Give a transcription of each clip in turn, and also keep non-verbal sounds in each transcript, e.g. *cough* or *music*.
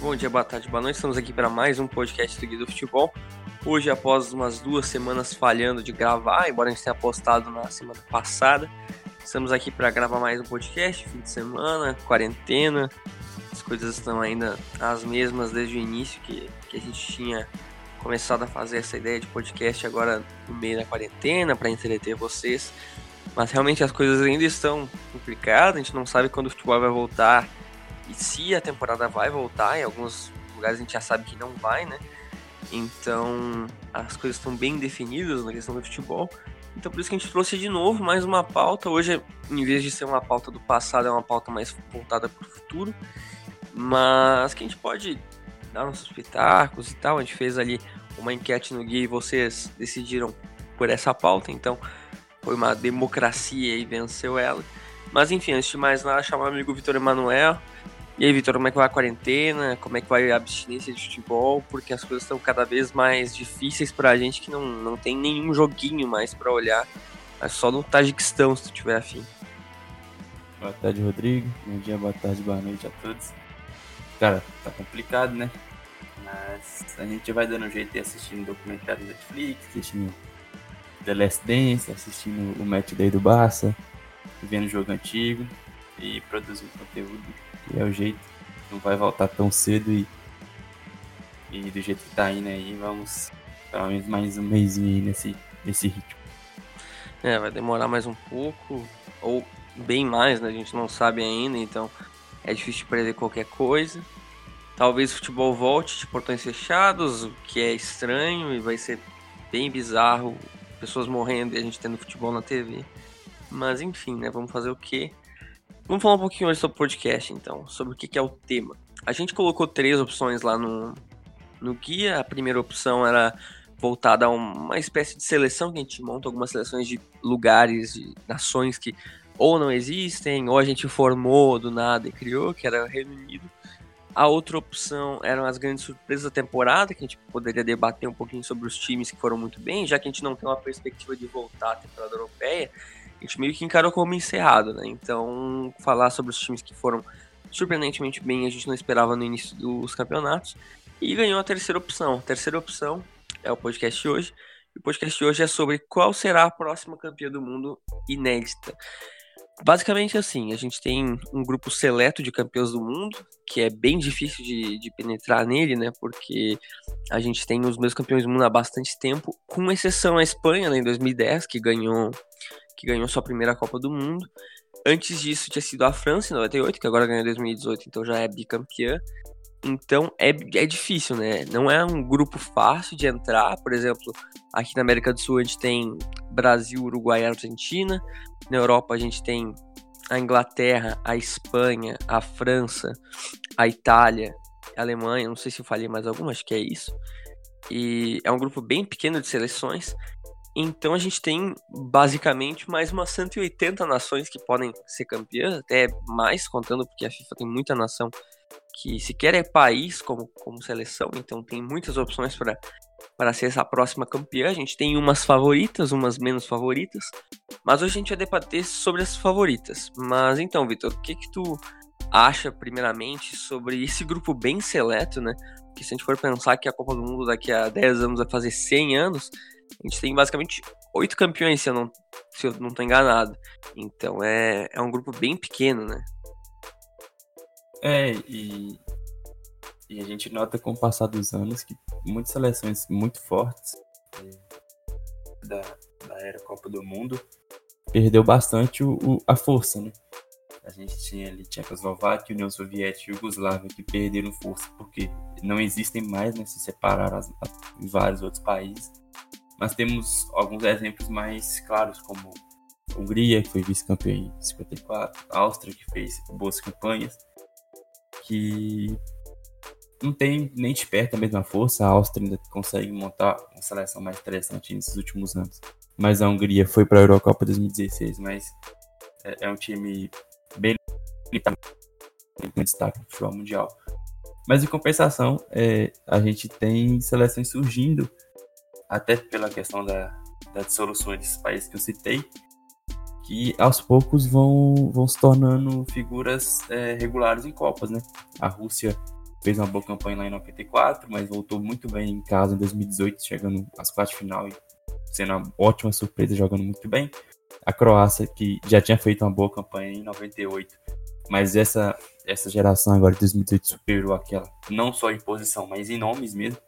Bom dia, boa tarde, boa noite. Estamos aqui para mais um podcast do Guia do Futebol. Hoje, após umas duas semanas falhando de gravar, embora a gente tenha postado na semana passada, estamos aqui para gravar mais um podcast, fim de semana, quarentena. As coisas estão ainda as mesmas desde o início que, que a gente tinha começado a fazer essa ideia de podcast agora no meio da quarentena para entreter vocês. Mas realmente as coisas ainda estão complicadas, a gente não sabe quando o futebol vai voltar e se a temporada vai voltar. Em alguns lugares a gente já sabe que não vai, né? Então as coisas estão bem definidas na questão do futebol. Então por isso que a gente trouxe de novo mais uma pauta. Hoje, em vez de ser uma pauta do passado, é uma pauta mais voltada para o futuro. Mas que a gente pode dar nossos pitacos e tal. A gente fez ali uma enquete no guia e vocês decidiram por essa pauta. Então foi uma democracia e venceu ela. Mas enfim, antes de mais nada, chamar o amigo Vitor Emanuel. E aí, Vitor, como é que vai a quarentena? Como é que vai a abstinência de futebol? Porque as coisas estão cada vez mais difíceis pra gente que não, não tem nenhum joguinho mais pra olhar. É só no Tajiquistão, se tu tiver afim. Boa tarde, Rodrigo. Bom dia, boa tarde, boa noite a todos. Cara, tá complicado, né? Mas a gente vai dando jeito de assistindo documentário da Netflix, assistindo The Last Dance, assistindo o match day do Barça, vendo jogo antigo e produzindo conteúdo, é o jeito. Não vai voltar tão cedo e, e do jeito que tá indo aí, vamos pelo menos mais um mêsinho aí nesse, nesse ritmo. É, vai demorar mais um pouco, ou bem mais, né? A gente não sabe ainda, então é difícil prever qualquer coisa. Talvez o futebol volte de portões fechados, o que é estranho e vai ser bem bizarro. Pessoas morrendo e a gente tendo futebol na TV. Mas enfim, né? Vamos fazer o quê? Vamos falar um pouquinho hoje sobre o podcast, então. Sobre o que, é o tema. A gente colocou três opções lá no, no guia. A primeira opção era voltada a uma espécie de seleção que a gente monta algumas seleções de lugares, de nações que ou não existem, ou a gente formou do nada e criou, que era o Reino Unido. A outra opção eram as grandes surpresas da temporada, que a gente poderia debater um pouquinho sobre os times que foram muito bem, já que a gente não tem uma perspectiva de voltar à temporada europeia, a gente meio que encarou como encerrado, né? Então, falar sobre os times que foram surpreendentemente bem, a gente não esperava no início dos campeonatos. E ganhou a terceira opção. A terceira opção é o podcast de hoje. O podcast de hoje é sobre qual será a próxima campeã do mundo inédita. Basicamente assim, a gente tem um grupo seleto de campeões do mundo, que é bem difícil de, de, penetrar nele, né? Porque a gente tem os meus campeões do mundo há bastante tempo, com exceção a Espanha, né, em 2010, que ganhou, que ganhou sua primeira Copa do Mundo. Antes disso tinha sido a França em 98, que agora ganhou em 2018, então já é bicampeã. Então é, é difícil, né? Não é um grupo fácil de entrar. Por exemplo, aqui na América do Sul a gente tem Brasil, Uruguai e Argentina. Na Europa a gente tem a Inglaterra, a Espanha, a França, a Itália, a Alemanha. Não sei se eu falei mais alguma, acho que é isso. E é um grupo bem pequeno de seleções. Então a gente tem basicamente mais umas 180 nações que podem ser campeãs, até mais contando porque a FIFA tem muita nação que sequer é país como, como seleção, então tem muitas opções para ser essa próxima campeã. A gente tem umas favoritas, umas menos favoritas, mas hoje a gente vai debater sobre as favoritas. Mas então, Vitor, o que que tu acha primeiramente sobre esse grupo bem seleto, né? Que se a gente for pensar que a Copa do Mundo daqui a 10 anos vai fazer 100 anos, a gente tem basicamente oito campeões, se eu não, se eu não tô enganado. Então é, é um grupo bem pequeno, né? É, e, e a gente nota com o passar dos anos que muitas seleções muito fortes é, da, da era Copa do Mundo perdeu bastante o, o, a força, né? A gente tinha ali Tchecoslováquia, União Soviética e Yugoslávia que perderam força porque não existem mais, né? Se separaram as, as, em vários outros países. Mas temos alguns exemplos mais claros, como Hungria, que foi vice-campeã em 54, Áustria, que fez boas campanhas, que não tem nem de perto a mesma força. A Áustria ainda consegue montar uma seleção mais interessante nesses últimos anos. Mas a Hungria foi para a Eurocopa 2016, mas é, é um time bem limitado em destaque no futebol mundial. Mas em compensação, é, a gente tem seleções surgindo, até pela questão da, da dissolução desses países que eu citei, que aos poucos vão, vão se tornando figuras é, regulares em Copas, né? A Rússia fez uma boa campanha lá em 94, mas voltou muito bem em casa em 2018, chegando às quartas de final e sendo uma ótima surpresa, jogando muito bem. A Croácia, que já tinha feito uma boa campanha em 98, mas essa, essa geração agora de 2018 superou aquela, não só em posição, mas em nomes mesmo.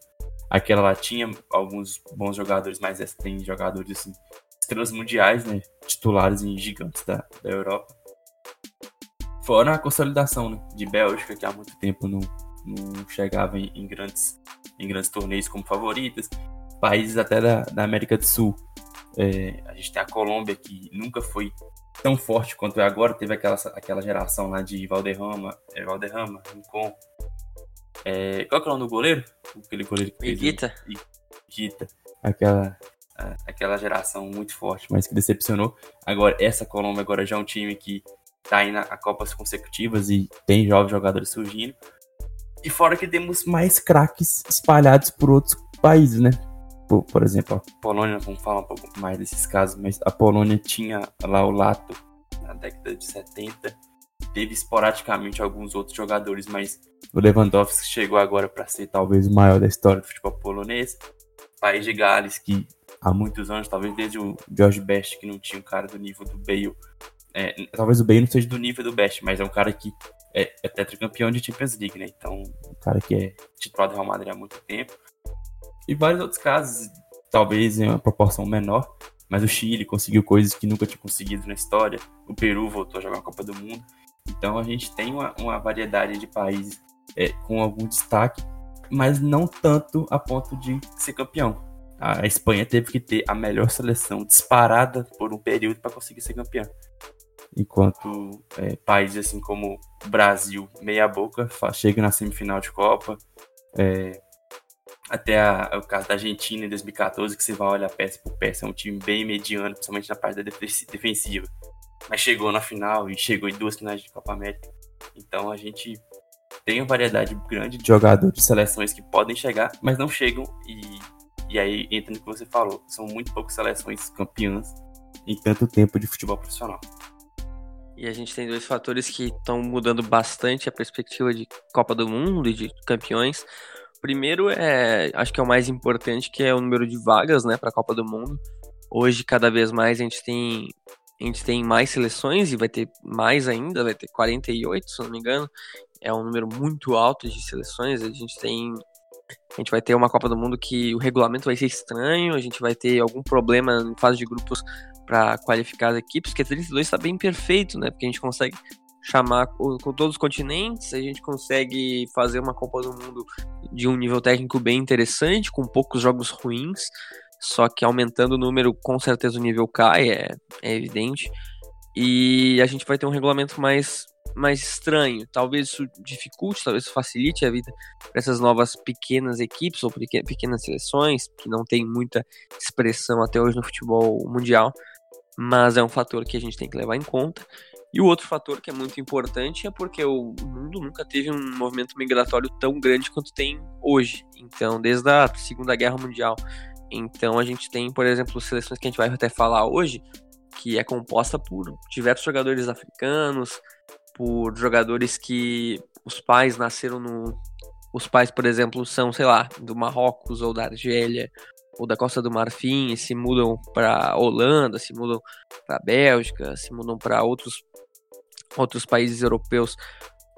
Aquela lá tinha alguns bons jogadores, mas essa tem jogadores assim, estrelas mundiais, né? Titulares e gigantes da, da Europa. Fora a consolidação né, de Bélgica, que há muito tempo não, não chegava em, em, grandes, em grandes torneios como favoritas. Países até da, da América do Sul. É, a gente tem a Colômbia, que nunca foi tão forte quanto é agora. Teve aquela, aquela geração lá de Valderrama, é, Valderrama, Rincon. É, qual que é o nome do goleiro? Aquele goleiro que Iguita. Iguita. Aquela, aquela geração muito forte, mas que decepcionou. Agora, essa Colômbia agora já é um time que tá indo a Copas consecutivas e tem jovens jogadores surgindo. E fora que temos mais craques espalhados por outros países, né? Por, por, exemplo, a Polônia, vamos falar um pouco mais desses casos, mas a Polônia tinha lá o Lato na década de 70. Teve esporadicamente alguns outros jogadores, mas o Lewandowski chegou agora para ser talvez o maior da história do futebol polonês. País de Gales, que há muitos anos, talvez desde o George Best, que não tinha um cara do nível do Bale. É, talvez o Bale não seja do nível do Best, mas é um cara que é, é tetracampeão de Champions League, né? Então, um cara que é titular do Real Madrid há muito tempo. E vários outros casos, talvez em uma proporção menor, mas o Chile conseguiu coisas que nunca tinha conseguido na história. O Peru voltou a jogar a Copa do Mundo. Então a gente tem uma, uma variedade de países é, com algum destaque, mas não tanto a ponto de ser campeão. A Espanha teve que ter a melhor seleção disparada por um período para conseguir ser campeão enquanto é, países assim como Brasil, meia boca, chega na semifinal de Copa, é, até a, o caso da Argentina em 2014, que você vai olhar peça por peça, é um time bem mediano, principalmente na parte da defensiva, mas chegou na final e chegou em duas finais de Copa América, então a gente tem uma variedade grande de jogadores de seleções que podem chegar, mas não chegam e, e aí entra no que você falou, são muito poucas seleções campeãs em tanto tempo de futebol profissional. E a gente tem dois fatores que estão mudando bastante a perspectiva de Copa do Mundo e de campeões. Primeiro é, acho que é o mais importante, que é o número de vagas, né, para a Copa do Mundo. Hoje, cada vez mais a gente tem a gente tem mais seleções e vai ter mais ainda, vai ter 48, se não me engano. É um número muito alto de seleções. A gente tem a gente vai ter uma Copa do Mundo que o regulamento vai ser estranho, a gente vai ter algum problema em fase de grupos para qualificar as equipes, que a 32 está bem perfeito, né? Porque a gente consegue chamar com todos os continentes, a gente consegue fazer uma Copa do Mundo de um nível técnico bem interessante, com poucos jogos ruins, só que aumentando o número, com certeza o nível cai, é, é evidente. E a gente vai ter um regulamento mais, mais estranho. Talvez isso dificulte, talvez isso facilite a vida para essas novas pequenas equipes ou pequenas seleções, que não tem muita expressão até hoje no futebol mundial mas é um fator que a gente tem que levar em conta. E o outro fator que é muito importante é porque o mundo nunca teve um movimento migratório tão grande quanto tem hoje. Então, desde a Segunda Guerra Mundial. Então, a gente tem, por exemplo, seleções que a gente vai até falar hoje, que é composta por diversos jogadores africanos, por jogadores que os pais nasceram no. Os pais, por exemplo, são, sei lá, do Marrocos ou da Argélia ou da Costa do Marfim se mudam para Holanda, se mudam para Bélgica, se mudam para outros outros países europeus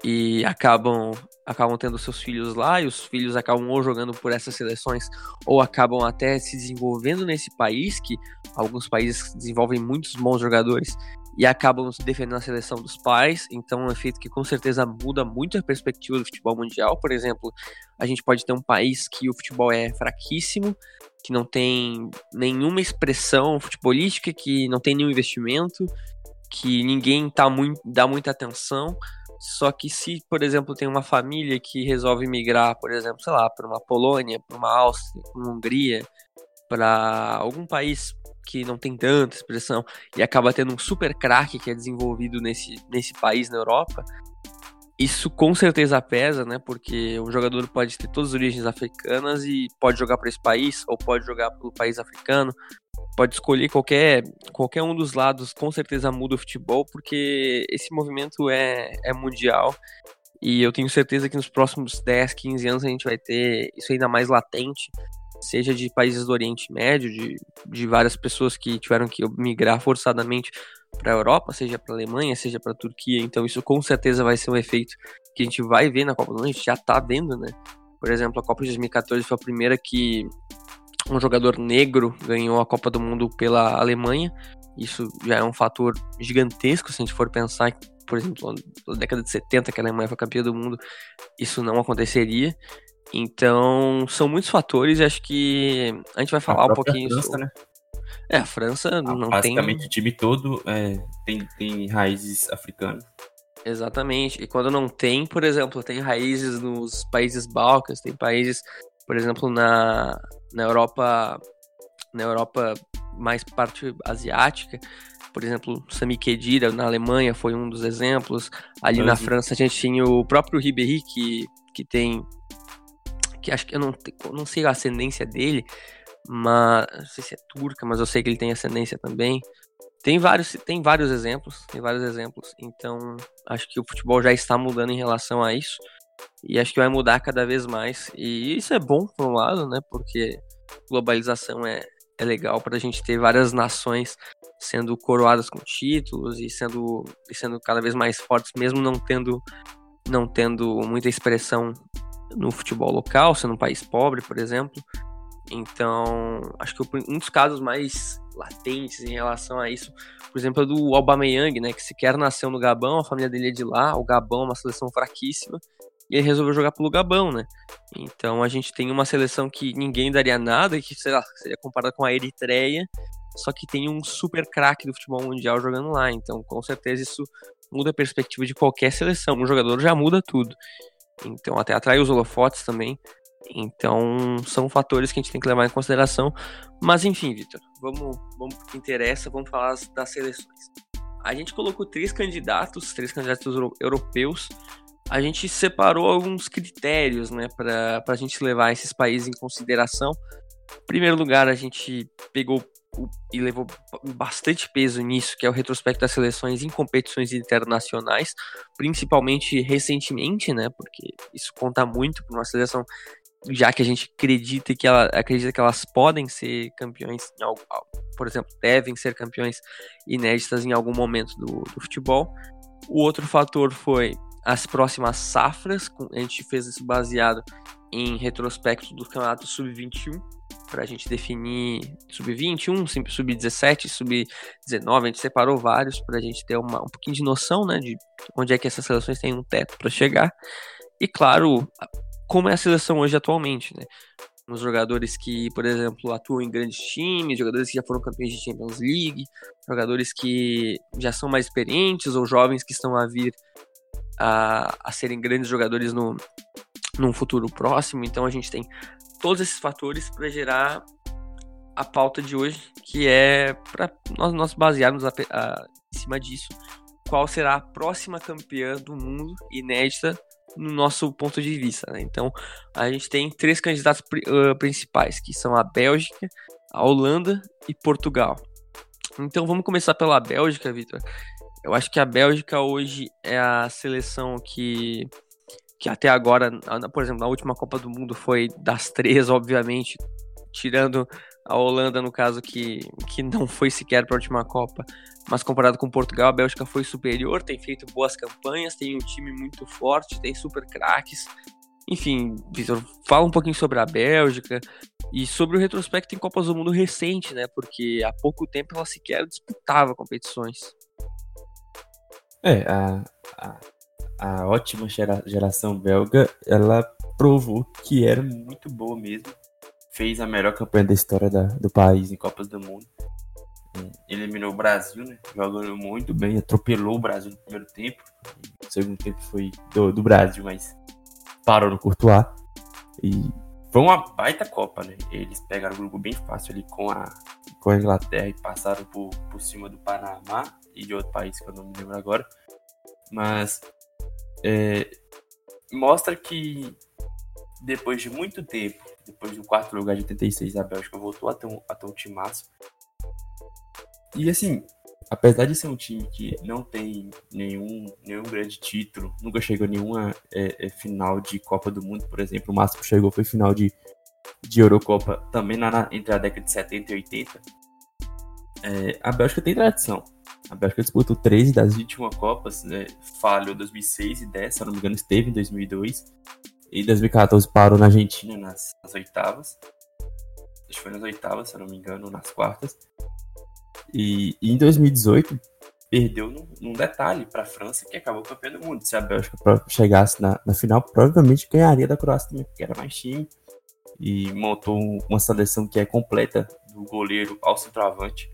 e acabam acabam tendo seus filhos lá e os filhos acabam ou jogando por essas seleções ou acabam até se desenvolvendo nesse país que alguns países desenvolvem muitos bons jogadores e acabam se defendendo a seleção dos pais, então é um efeito que com certeza muda muito a perspectiva do futebol mundial. Por exemplo, a gente pode ter um país que o futebol é fraquíssimo, que não tem nenhuma expressão futebolística, que não tem nenhum investimento, que ninguém tá muito, dá muita atenção. Só que se, por exemplo, tem uma família que resolve migrar, por exemplo, sei lá, para uma Polônia, para uma Áustria, para uma Hungria, para algum país que não tem tanta expressão e acaba tendo um super craque que é desenvolvido nesse, nesse país na Europa, isso com certeza pesa, né? Porque o jogador pode ter todas as origens africanas e pode jogar para esse país ou pode jogar para o país africano, pode escolher qualquer, qualquer um dos lados, com certeza muda o futebol, porque esse movimento é, é mundial E eu tenho certeza que nos próximos 10, 15 anos a gente vai ter isso ainda mais latente, seja de países do Oriente Médio, de, de várias pessoas que tiveram que migrar forçadamente para a Europa, seja para a Alemanha, seja para a Turquia. Então isso com certeza vai ser um efeito que a gente vai ver na Copa do Mundo, a gente já está vendo, né? Por exemplo, a Copa de 2014 foi a primeira que um jogador negro ganhou a Copa do Mundo pela Alemanha. Isso já é um fator gigantesco se a gente for pensar, por exemplo, na década de 70 que a Alemanha foi campeã do mundo, isso não aconteceria. Então, são muitos fatores e acho que a gente vai falar um pouquinho França, sobre... né? É, a França ah, não basicamente, tem... Basicamente o time todo é, tem, tem raízes africanas. Exatamente. E quando não tem, por exemplo, tem raízes nos países balcãs, tem países, por exemplo, na, na Europa, na Europa mais parte asiática, por exemplo, Sami Khedira na Alemanha foi um dos exemplos. Ali na França a gente tinha o próprio Ribéry que, que tem que acho que eu não, não sei a ascendência dele, mas não sei se é turca, mas eu sei que ele tem ascendência também. Tem vários, tem vários exemplos, tem vários exemplos. Então, acho que o futebol já está mudando em relação a isso. E acho que vai mudar cada vez mais. E isso é bom, por um lado, né? Porque globalização é, é legal para a gente ter várias nações sendo coroadas com títulos e sendo, e sendo cada vez mais fortes, mesmo não tendo, não tendo muita expressão no futebol local, sendo um país pobre, por exemplo. Então, acho que um dos casos mais latentes em relação a isso, por exemplo, é do Aubameyang, né, que sequer nasceu no Gabão, a família dele é de lá, o Gabão é uma seleção fraquíssima, e ele resolveu jogar pelo Gabão, né? Então a gente tem uma seleção que ninguém daria nada, que sei lá, seria comparada com a Eritreia, só que tem um super craque do futebol mundial jogando lá. Então, com certeza isso muda a perspectiva de qualquer seleção. Um jogador já muda tudo. Então, até atrai os holofotes também. Então, são fatores que a gente tem que levar em consideração. Mas, enfim, Vitor, vamos, vamos pro que interessa, vamos falar das seleções. A gente colocou três candidatos, três candidatos europeus. A gente separou alguns critérios né, para a gente levar esses países em consideração. Em primeiro lugar, a gente pegou e levou bastante peso nisso, que é o retrospecto das seleções em competições internacionais, principalmente recentemente, né? Porque isso conta muito para uma seleção já que a gente acredita que ela acredita que elas podem ser campeões, por exemplo, devem ser campeões inéditas em algum momento do, do futebol. O outro fator foi as próximas safras, a gente fez isso baseado em retrospecto do campeonato sub-21 para a gente definir sub-21, sub-17, sub-19, a gente separou vários para a gente ter uma, um pouquinho de noção, né, de onde é que essas seleções têm um teto para chegar. E claro, como é a seleção hoje atualmente, né? Os jogadores que, por exemplo, atuam em grandes times, jogadores que já foram campeões de Champions League, jogadores que já são mais experientes ou jovens que estão a vir a, a serem grandes jogadores no, num futuro próximo. Então a gente tem todos esses fatores para gerar a pauta de hoje, que é para nós, nós basearmos a, a, em cima disso qual será a próxima campeã do mundo inédita no nosso ponto de vista. Né? Então, a gente tem três candidatos uh, principais, que são a Bélgica, a Holanda e Portugal. Então, vamos começar pela Bélgica, Vitor. Eu acho que a Bélgica hoje é a seleção que, que até agora, por exemplo, na última Copa do Mundo foi das três, obviamente, tirando a Holanda, no caso, que, que não foi sequer para a última Copa, mas comparado com Portugal, a Bélgica foi superior, tem feito boas campanhas, tem um time muito forte, tem super craques. Enfim, Vitor, fala um pouquinho sobre a Bélgica e sobre o retrospecto em Copas do Mundo recente, né? Porque há pouco tempo ela sequer disputava competições. É, a, a, a ótima gera, geração belga, ela provou que era muito boa mesmo. Fez a melhor campanha da história da, do país em Copas do Mundo eliminou o Brasil, né? Jogando muito bem, atropelou o Brasil no primeiro tempo. O segundo tempo foi do, do Brasil, mas parou no Courtois. E foi uma baita Copa, né? Eles pegaram um grupo bem fácil ali com a, com a Inglaterra e passaram por, por cima do Panamá e de outro país que eu não me lembro agora. Mas é, mostra que depois de muito tempo, depois do quarto lugar de 86, a Bélgica voltou a ter um, a ter. E assim, apesar de ser um time que não tem nenhum, nenhum grande título, nunca chegou a nenhuma é, é, final de Copa do Mundo, por exemplo, o máximo que chegou foi final de, de Eurocopa também na, entre a década de 70 e 80. É, a Bélgica tem tradição. A Bélgica disputou 13 das 21 Copas, né? falhou 2006 e 10, se não me engano, esteve em 2002. E em 2014 parou na Argentina nas, nas oitavas. Acho que foi nas oitavas, se não me engano, nas quartas. E, e em 2018 perdeu num, num detalhe para a França, que acabou campeão do mundo. Se a Bélgica chegasse na, na final, provavelmente ganharia da Croácia também, porque era mais time. E montou uma seleção que é completa, do goleiro ao centroavante.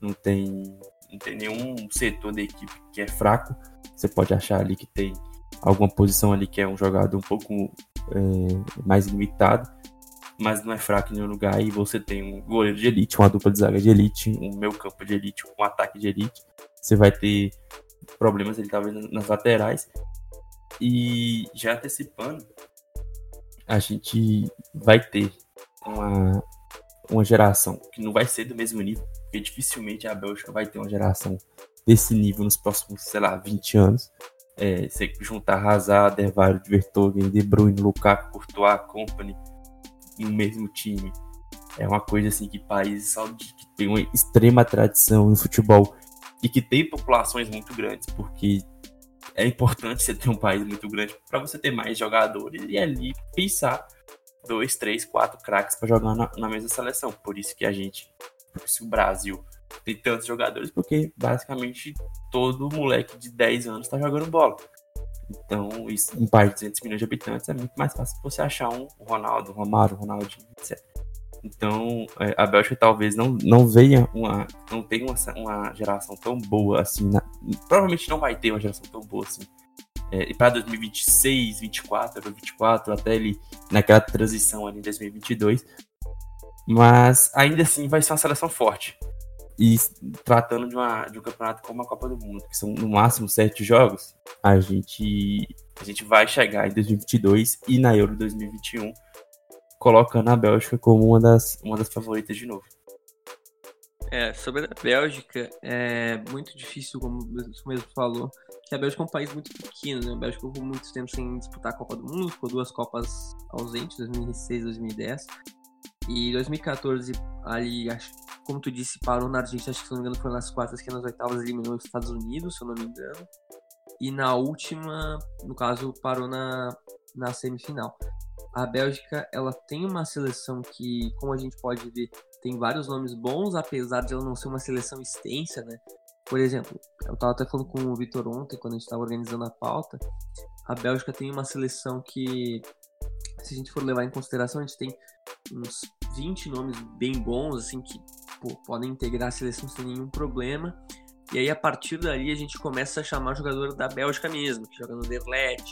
Não tem, não tem nenhum setor da equipe que é fraco. Você pode achar ali que tem alguma posição ali que é um jogador um pouco é, mais limitado, mas não é fraco em nenhum lugar. E você tem um goleiro de elite, uma dupla de zaga de elite, um meio campo de elite, um ataque de elite. Você vai ter problemas ali talvez nas laterais. E já antecipando, a gente vai ter uma, uma geração que não vai ser do mesmo nível, porque dificilmente a Bélgica vai ter uma geração desse nível nos próximos, sei lá, 20 anos. É, você juntar Hazard, Ervário, Vertogen, De Bruyne, Lukaku, Courtois, Company no mesmo time. É uma coisa assim que países que tem uma extrema tradição no futebol e que tem populações muito grandes, porque é importante *laughs* você ter um país muito grande para você ter mais jogadores e ali pensar dois, três, quatro craques para jogar na, na mesma seleção. Por isso que a gente, por isso o Brasil tem tantos jogadores, porque basicamente todo moleque de 10 anos está jogando bola. Então, isso, um país de 200 milhões de habitantes é muito mais fácil você achar um Ronaldo, um Romário, um Ronaldinho, etc. Então, é, a Bélgica talvez não, não venha uma. não tenha uma, uma geração tão boa assim. Na, provavelmente não vai ter uma geração tão boa assim. É, e para 2026, 24, 24, até ele naquela transição ali em 2022. Mas ainda assim vai ser uma seleção forte. E tratando de, uma, de um campeonato como a Copa do Mundo, que são no máximo sete jogos, a gente, a gente vai chegar em 2022 e na Euro 2021, colocando a Bélgica como uma das, uma das favoritas de novo. É, sobre a Bélgica, é muito difícil, como você mesmo falou, que a Bélgica é um país muito pequeno, né? A Bélgica ficou muito tempo sem disputar a Copa do Mundo, ficou duas Copas ausentes, 2006 e 2010. E 2014, ali, acho, como tu disse, parou na Argentina, acho que se não me engano foi nas quartas, que nas oitavas eliminou os Estados Unidos, se eu não me engano. E na última, no caso, parou na, na semifinal. A Bélgica, ela tem uma seleção que, como a gente pode ver, tem vários nomes bons, apesar de ela não ser uma seleção extensa, né? Por exemplo, eu estava até falando com o Vitor ontem, quando a gente estava organizando a pauta, a Bélgica tem uma seleção que, se a gente for levar em consideração, a gente tem uns 20 nomes bem bons, assim, que pô, podem integrar a seleção sem nenhum problema. E aí, a partir dali, a gente começa a chamar jogador da Bélgica mesmo, que joga no Derlet,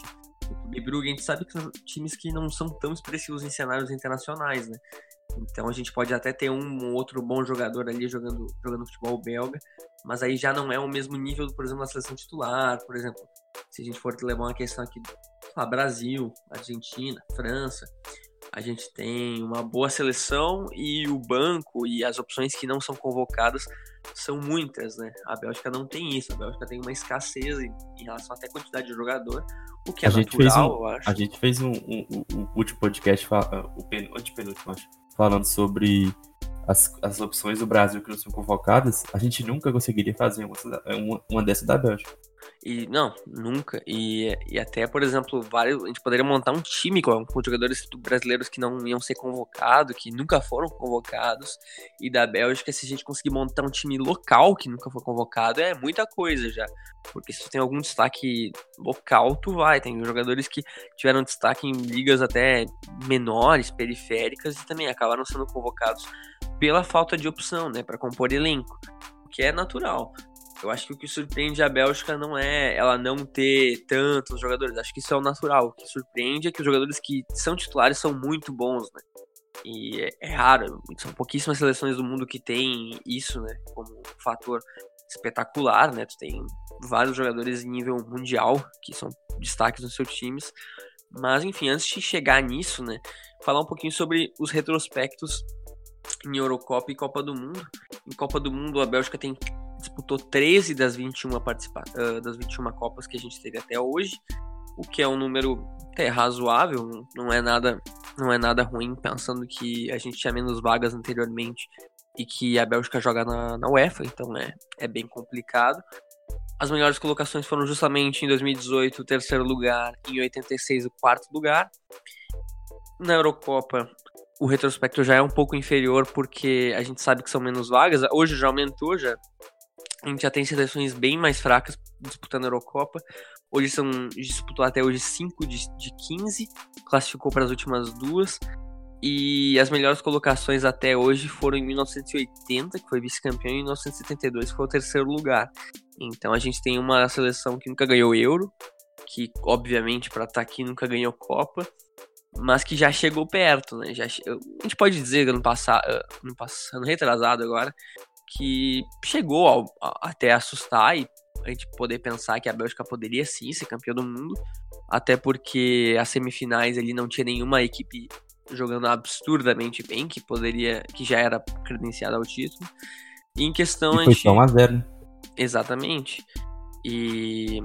no Clube Brugge. A gente sabe que são times que não são tão expressivos em cenários internacionais, né? Então a gente pode até ter um outro bom jogador ali jogando, jogando futebol belga, mas aí já não é o mesmo nível, por exemplo, da seleção titular, por exemplo, se a gente for levar uma questão aqui, lá, Brasil, Argentina, França, a gente tem uma boa seleção e o banco e as opções que não são convocadas são muitas, né? A Bélgica não tem isso, a Bélgica tem uma escassez em, relação até à quantidade de jogador, o que é a natural, um, eu acho. A gente fez um, um, um último podcast, o penúltimo, acho, falando sobre as, as opções do Brasil que não são convocadas, a gente nunca conseguiria fazer uma, uma, uma dessa da Bélgica. E não, nunca. E, e até, por exemplo, vários, a gente poderia montar um time com, com jogadores brasileiros que não iam ser convocados, que nunca foram convocados. E da Bélgica, se a gente conseguir montar um time local que nunca foi convocado, é muita coisa já. Porque se tu tem algum destaque local, tu vai. Tem jogadores que tiveram destaque em ligas até menores, periféricas, e também acabaram sendo convocados pela falta de opção, né, para compor elenco. Que é natural. Eu acho que o que surpreende a Bélgica não é ela não ter tantos jogadores. Acho que isso é o natural. O que surpreende é que os jogadores que são titulares são muito bons, né? E é, é raro. São pouquíssimas seleções do mundo que tem isso, né? Como um fator espetacular, né? Tu tem vários jogadores em nível mundial que são destaques nos seus times. Mas, enfim, antes de chegar nisso, né? Falar um pouquinho sobre os retrospectos em Eurocopa e Copa do Mundo. Em Copa do Mundo, a Bélgica tem disputou 13 das 21, participa uh, das 21 Copas que a gente teve até hoje, o que é um número até razoável, não é nada, não é nada ruim, pensando que a gente tinha menos vagas anteriormente e que a Bélgica joga na, na UEFA, então é, é bem complicado. As melhores colocações foram justamente em 2018 o terceiro lugar, em 86 o quarto lugar. Na Eurocopa, o retrospecto já é um pouco inferior porque a gente sabe que são menos vagas. Hoje já aumentou, já a gente já tem seleções bem mais fracas disputando a Eurocopa. Hoje são disputou até hoje 5 de, de 15, classificou para as últimas duas. E as melhores colocações até hoje foram em 1980, que foi vice-campeão, e em 1972, que foi o terceiro lugar. Então a gente tem uma seleção que nunca ganhou Euro, que obviamente para estar tá aqui nunca ganhou Copa, mas que já chegou perto, né? Já, a gente pode dizer ano passado, ano passado, retrasado agora, que chegou ao, a, até assustar e a gente poder pensar que a Bélgica poderia sim ser campeã do mundo, até porque as semifinais ali não tinha nenhuma equipe jogando absurdamente bem, que poderia, que já era credenciada ao título. E em questão e foi a gente... 1 a 0. Exatamente. E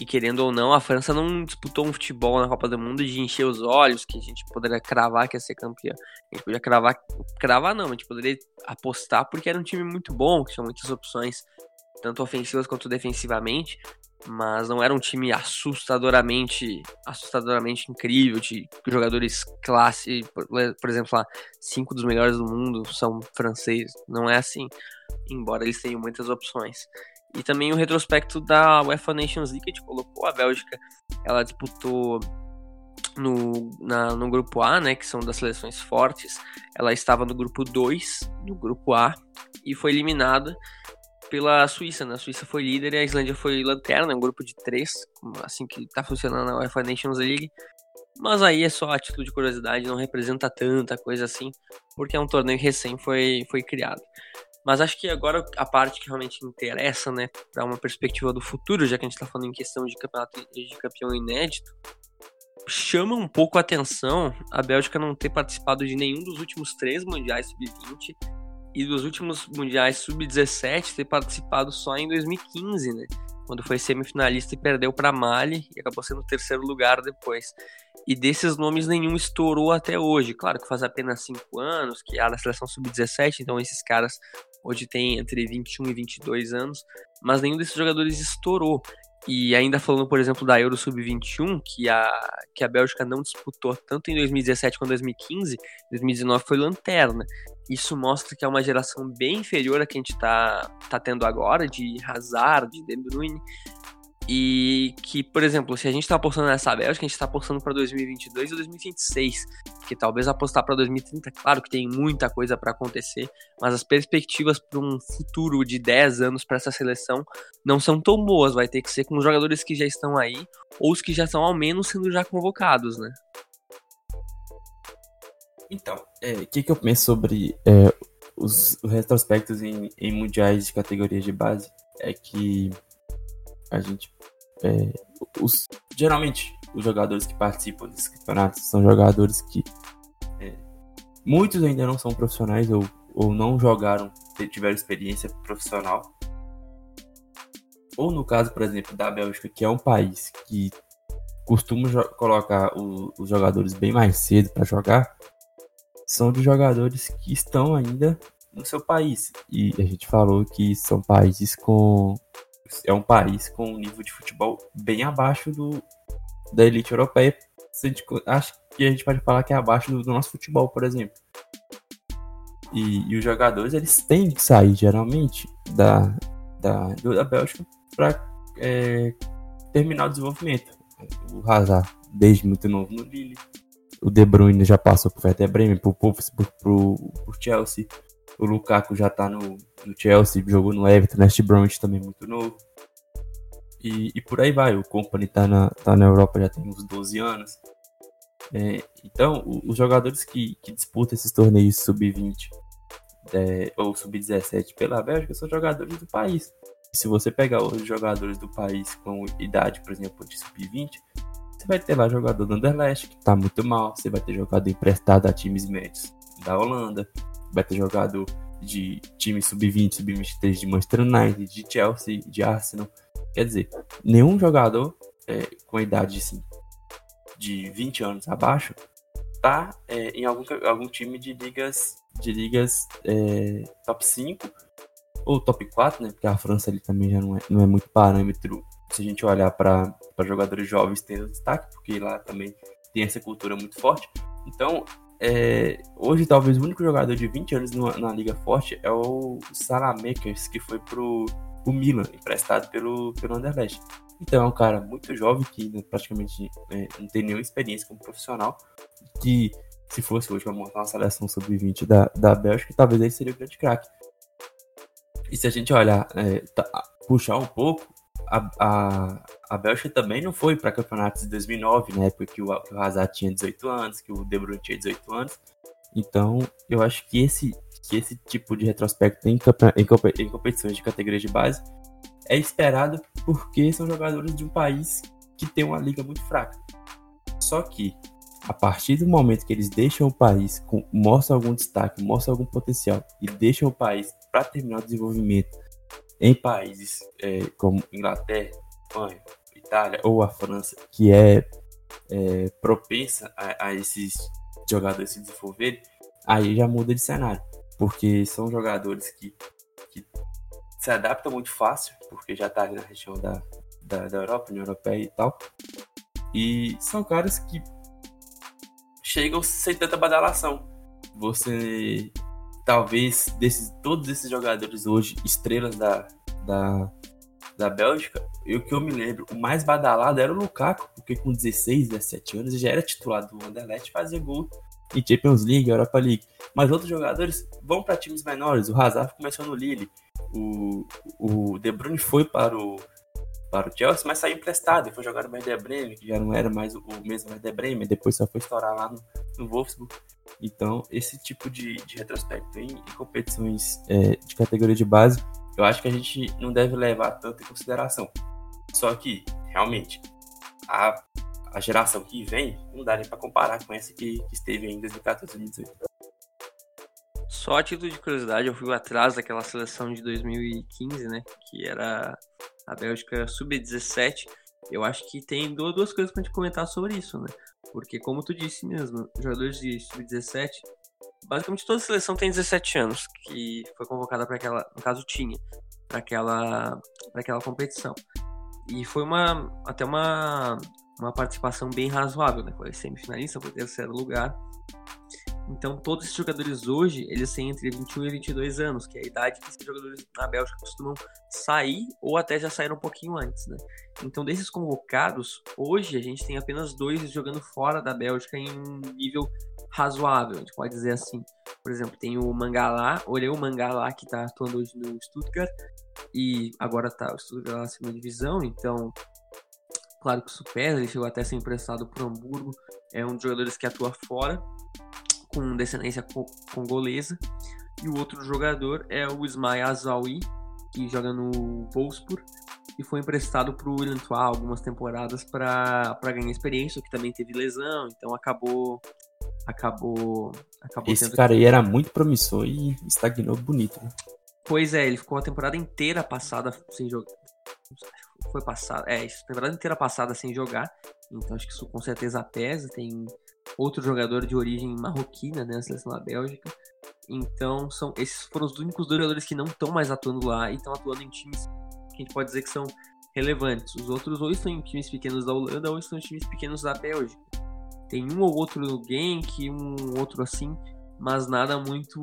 e querendo ou não, a França não disputou um futebol na Copa do Mundo de encher os olhos, que a gente poderia cravar que ia ser campeão. A gente podia cravar, cravar não, a gente poderia apostar porque era um time muito bom, que tinha muitas opções, tanto ofensivas quanto defensivamente, mas não era um time assustadoramente, assustadoramente incrível, de jogadores classe, por, por exemplo, lá, cinco dos melhores do mundo são franceses, não é assim, embora eles tenham muitas opções. E também o retrospecto da UEFA Nations League, que a gente colocou a Bélgica, ela disputou no, na, no grupo A, né, que são das seleções fortes, ela estava no grupo 2, no grupo A, e foi eliminada pela Suíça, né? A Suíça foi líder e a Islândia foi lanterna, um grupo de três, assim que tá funcionando a UEFA Nations League. Mas aí é só a título de curiosidade, não representa tanta coisa assim, porque é um torneio recém foi, foi criado. Mas acho que agora a parte que realmente interessa, né, para uma perspectiva do futuro, já que a gente está falando em questão de campeonato de campeão inédito, chama um pouco a atenção a Bélgica não ter participado de nenhum dos últimos três mundiais sub-20 e dos últimos mundiais sub-17 ter participado só em 2015, né? Quando foi semifinalista e perdeu para Mali e acabou sendo terceiro lugar depois. E desses nomes nenhum estourou até hoje. Claro que faz apenas cinco anos que há na seleção sub-17, então esses caras hoje têm entre 21 e 22 anos, mas nenhum desses jogadores estourou. E ainda falando, por exemplo, da Euro Sub-21, que a, que a Bélgica não disputou tanto em 2017 quanto em 2015, 2019 foi lanterna. Isso mostra que é uma geração bem inferior a que a gente está tá tendo agora, de Hazard, de De Bruyne, e que, por exemplo, se a gente está apostando nessa Bélgica, a gente está apostando para 2022 ou 2026. Que talvez apostar para 2030, claro que tem muita coisa para acontecer, mas as perspectivas para um futuro de 10 anos para essa seleção não são tão boas. Vai ter que ser com os jogadores que já estão aí ou os que já estão ao menos sendo já convocados, né? Então, o é, que, que eu penso sobre é, os, os retrospectos em, em mundiais de categorias de base? É que a gente. É, os, geralmente, os jogadores que participam desses campeonatos são jogadores que. É, muitos ainda não são profissionais ou, ou não jogaram, tiveram experiência profissional. Ou no caso, por exemplo, da Bélgica, que é um país que costuma colocar o, os jogadores bem mais cedo para jogar, são de jogadores que estão ainda no seu país. E a gente falou que são países com é um país com um nível de futebol bem abaixo do, da elite europeia. Gente, acho que a gente pode falar que é abaixo do, do nosso futebol, por exemplo. E, e, os jogadores eles têm que sair geralmente da, da, da Bélgica para é, terminar o desenvolvimento. O Hazard, desde muito novo no Lille. O De Bruyne já passou por Werder Bremen, por, por, por, por Chelsea. O Lukaku já tá no, no Chelsea, jogou no Everton, West Bromwich também muito novo. E, e, por aí vai, o Company tá na, tá na Europa já tem uns 12 anos. É, então, os jogadores que, que disputam esses torneios sub-20 é, ou sub-17 pela Bélgica são jogadores do país. Se você pegar os jogadores do país com idade, por exemplo, de sub-20, você vai ter lá jogador do Anderlecht, que tá muito mal. Você vai ter jogador emprestado a times médios da Holanda vai ter jogado de time sub-20, sub-23 de Manchester United, de Chelsea, de Arsenal. Quer dizer, nenhum jogador é, com a idade assim, de 20 anos abaixo tá é, em algum, algum time de ligas de ligas é, top 5 ou top 4, né? Porque a França ali também já não é, não é muito parâmetro se a gente olhar para jogadores jovens tendo destaque, porque lá também tem essa cultura muito forte. Então, é, hoje talvez o único jogador de 20 anos na, na liga forte é o Salamakers, que foi pro, pro Milan, emprestado pelo, pelo Anderlecht. Então é um cara muito jovem que praticamente é, não tem nenhuma experiência como profissional, que se fosse hoje para montar uma seleção sub-20 da, da Bélgica, talvez ele seria o grande craque. E se a gente olhar, é, tá, puxar um pouco, a, a, a Bélgica também não foi para campeonatos de 2009, na época que o, o Hazard tinha 18 anos, que o De Bruyne tinha 18 anos. Então, eu acho que esse, que esse tipo de retrospecto em, em, em competições de categoria de base é esperado porque são jogadores de um país que tem uma liga muito fraca. Só que a partir do momento que eles deixam o país, com, mostram algum destaque, mostram algum potencial e deixam o país para terminar o desenvolvimento em países é, como Inglaterra, Espanha, Itália ou a França, que é, é propensa a, a, esses jogadores se desenvolverem, aí já muda de cenário, porque são jogadores que, que se adaptam muito fácil, porque já está ali na região da, da, da Europa, União Europeia e tal, e são caras que chegam sem tanta badalação. Você talvez desses todos esses jogadores hoje estrelas da, da, da Bélgica, o que eu me lembro, o mais badalado era o Lukaku, porque com 16, 17 anos já era titular do Anderlecht, fazia gol em Champions League, Europa League. Mas outros jogadores vão para times menores. O Hazard começou no Lille, o, o De Bruyne foi para o para o Chelsea, mas saiu emprestado e foi jogar no Werder Bremen, que já não era mais o mesmo Werder Bremen, depois só foi estourar lá no, no Wolfsburg. Então, esse tipo de, de retrospecto em, em competições é, de categoria de base, eu acho que a gente não deve levar tanto em consideração. Só que, realmente, a, a geração que vem não dá nem para comparar com essa que, que esteve em 2014 2018. Só a título de curiosidade, eu fui atrás daquela seleção de 2015, né? Que era a Bélgica sub-17, eu acho que tem duas coisas pra gente comentar sobre isso, né? Porque, como tu disse mesmo, jogadores de sub-17, basicamente toda seleção tem 17 anos, que foi convocada para aquela, no caso tinha, para aquela, pra aquela competição. E foi uma até uma, uma participação bem razoável, né? Foi semifinalista, foi terceiro lugar. Então, todos esses jogadores hoje, eles têm entre 21 e 22 anos, que é a idade que esses jogadores na Bélgica costumam sair ou até já saíram um pouquinho antes, né? Então, desses convocados, hoje a gente tem apenas dois jogando fora da Bélgica em um nível razoável, a gente pode dizer assim. Por exemplo, tem o Mangalá, o Mangalá, que tá atuando hoje no Stuttgart, e agora tá o Stuttgart na segunda divisão, então claro que isso pesa, ele chegou até a ser emprestado para o Hamburgo, é um dos jogadores que atua fora, com descendência congolesa. E o outro jogador é o Ismail Azawi, que joga no Wolfsburg e foi emprestado para o William Tua algumas temporadas para ganhar experiência, que também teve lesão, então acabou acabou acabou Esse cara que... aí era muito promissor e estagnou bonito. Né? Pois é, ele ficou a temporada inteira passada sem jogar. Foi passada, é, a temporada inteira passada sem jogar. Então acho que isso com certeza pesa. Tem outro jogador de origem marroquina, né, na seleção da Bélgica. Então, são esses foram os únicos dois jogadores que não estão mais atuando lá e estão atuando em times que a gente pode dizer que são relevantes. Os outros ou estão em times pequenos da Holanda ou estão em times pequenos da Bélgica. Tem um ou outro no Genk, um outro assim, mas nada muito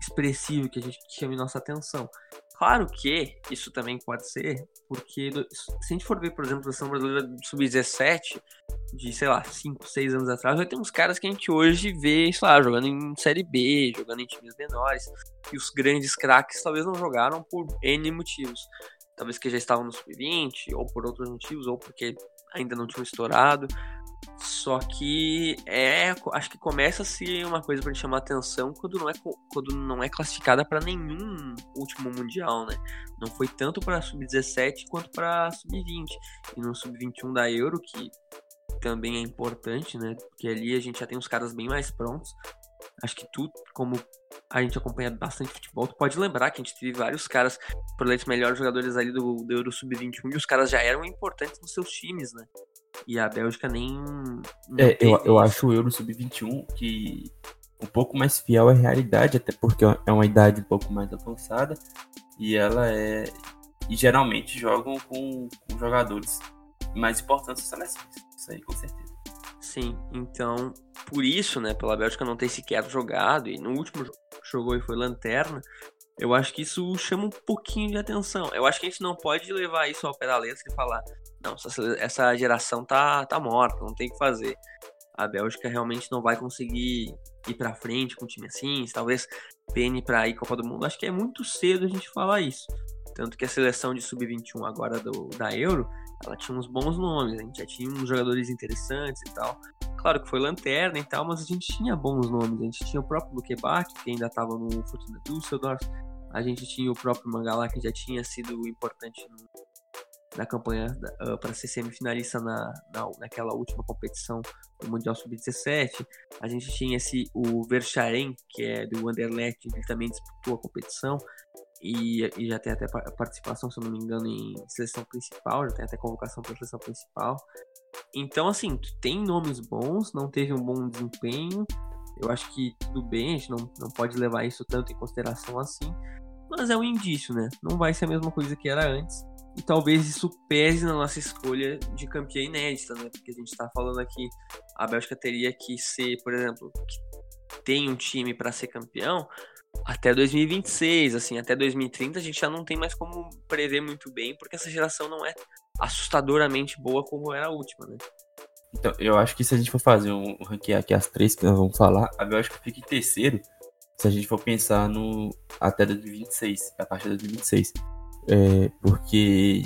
expressivo que a gente chame nossa atenção. Claro que isso também pode ser, porque se a gente for ver, por exemplo, a seleção brasileira sub-17, de, sei lá, 5, 6 anos atrás, vai ter uns caras que a gente hoje vê, sei lá, jogando em Série B, jogando em times menores, e os grandes craques talvez não jogaram por N motivos. Talvez que já estavam no sub-20, ou por outros motivos, ou porque ainda não tinham estourado. Só que é, acho que começa a ser uma coisa para chamar atenção quando não é quando não é classificada para nenhum último mundial, né? Não foi tanto para sub-17 quanto para sub-20 e no sub-21 da Euro que também é importante, né? Porque ali a gente já tem os caras bem mais prontos. Acho que tu, como a gente acompanha bastante futebol, tu pode lembrar que a gente teve vários caras, por eleitos melhores jogadores ali do, do Euro Sub-21, e os caras já eram importantes nos seus times, né? E a Bélgica nem. É, eu, eu acho o Euro Sub-21 que um pouco mais fiel à realidade, até porque é uma idade um pouco mais avançada e ela é. E geralmente jogam com, com jogadores mais importantes seleções. Isso aí, com certeza. Sim, então, por isso, né, pela Bélgica não ter sequer jogado, e no último jogo jogou e foi lanterna, eu acho que isso chama um pouquinho de atenção. Eu acho que a gente não pode levar isso ao pé da letra e falar, não, essa geração tá, tá morta, não tem o que fazer. A Bélgica realmente não vai conseguir ir para frente com um time assim, talvez pene para ir Copa do Mundo. Acho que é muito cedo a gente falar isso. Tanto que a seleção de sub-21 agora do, da Euro, ela tinha uns bons nomes, a gente já tinha uns jogadores interessantes e tal. Claro que foi lanterna e tal, mas a gente tinha bons nomes. A gente tinha o próprio Luque Bach, que ainda estava no Fortuna Düsseldorf. A gente tinha o próprio Mangala, que já tinha sido importante no, na campanha uh, para ser semifinalista na, na, naquela última competição do Mundial Sub-17. A gente tinha esse o Vercharen, que é do Anderlecht, ele também disputou a competição e, e, já tem até participação, se eu não me engano, em seleção principal, já tem até convocação para seleção principal. Então, assim, tem nomes bons, não teve um bom desempenho. Eu acho que tudo bem, a gente não, não pode levar isso tanto em consideração assim. Mas é um indício, né? Não vai ser a mesma coisa que era antes. E talvez isso pese na nossa escolha de campeã inédita, né? Porque a gente está falando aqui, a Bélgica teria que ser, por exemplo, que tem um time para ser campeão até 2026, assim, até 2030 a gente já não tem mais como prever muito bem, porque essa geração não é assustadoramente boa como era a última, né? Então, eu acho que se a gente for fazer um, ranquear aqui as três que nós vamos falar, a Bélgica fica em terceiro, se a gente for pensar no até 2026, a partir de 2026 é, porque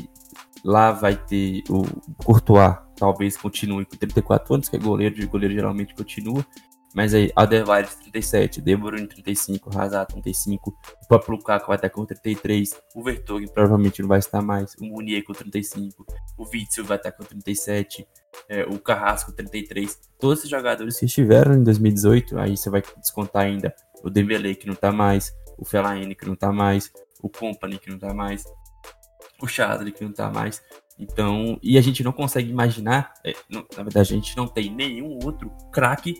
lá vai ter o Courtois, talvez continue com 34 anos, que é goleiro, de goleiro geralmente continua, mas aí Alderweireld 37, De Bruyne 35, Hazard 35, o próprio Lukaku vai estar com 33, o Vertonghen provavelmente não vai estar mais, o Munier com 35, o Witzel vai estar com 37, é, o Carrasco 33, todos esses jogadores que estiveram em 2018, aí você vai descontar ainda o Dembele que não tá mais, o Fellaini que não tá mais, o Company que não tá mais, o Chadley que não tá mais. Então, e a gente não consegue imaginar, é, não, na verdade, a gente não tem nenhum outro craque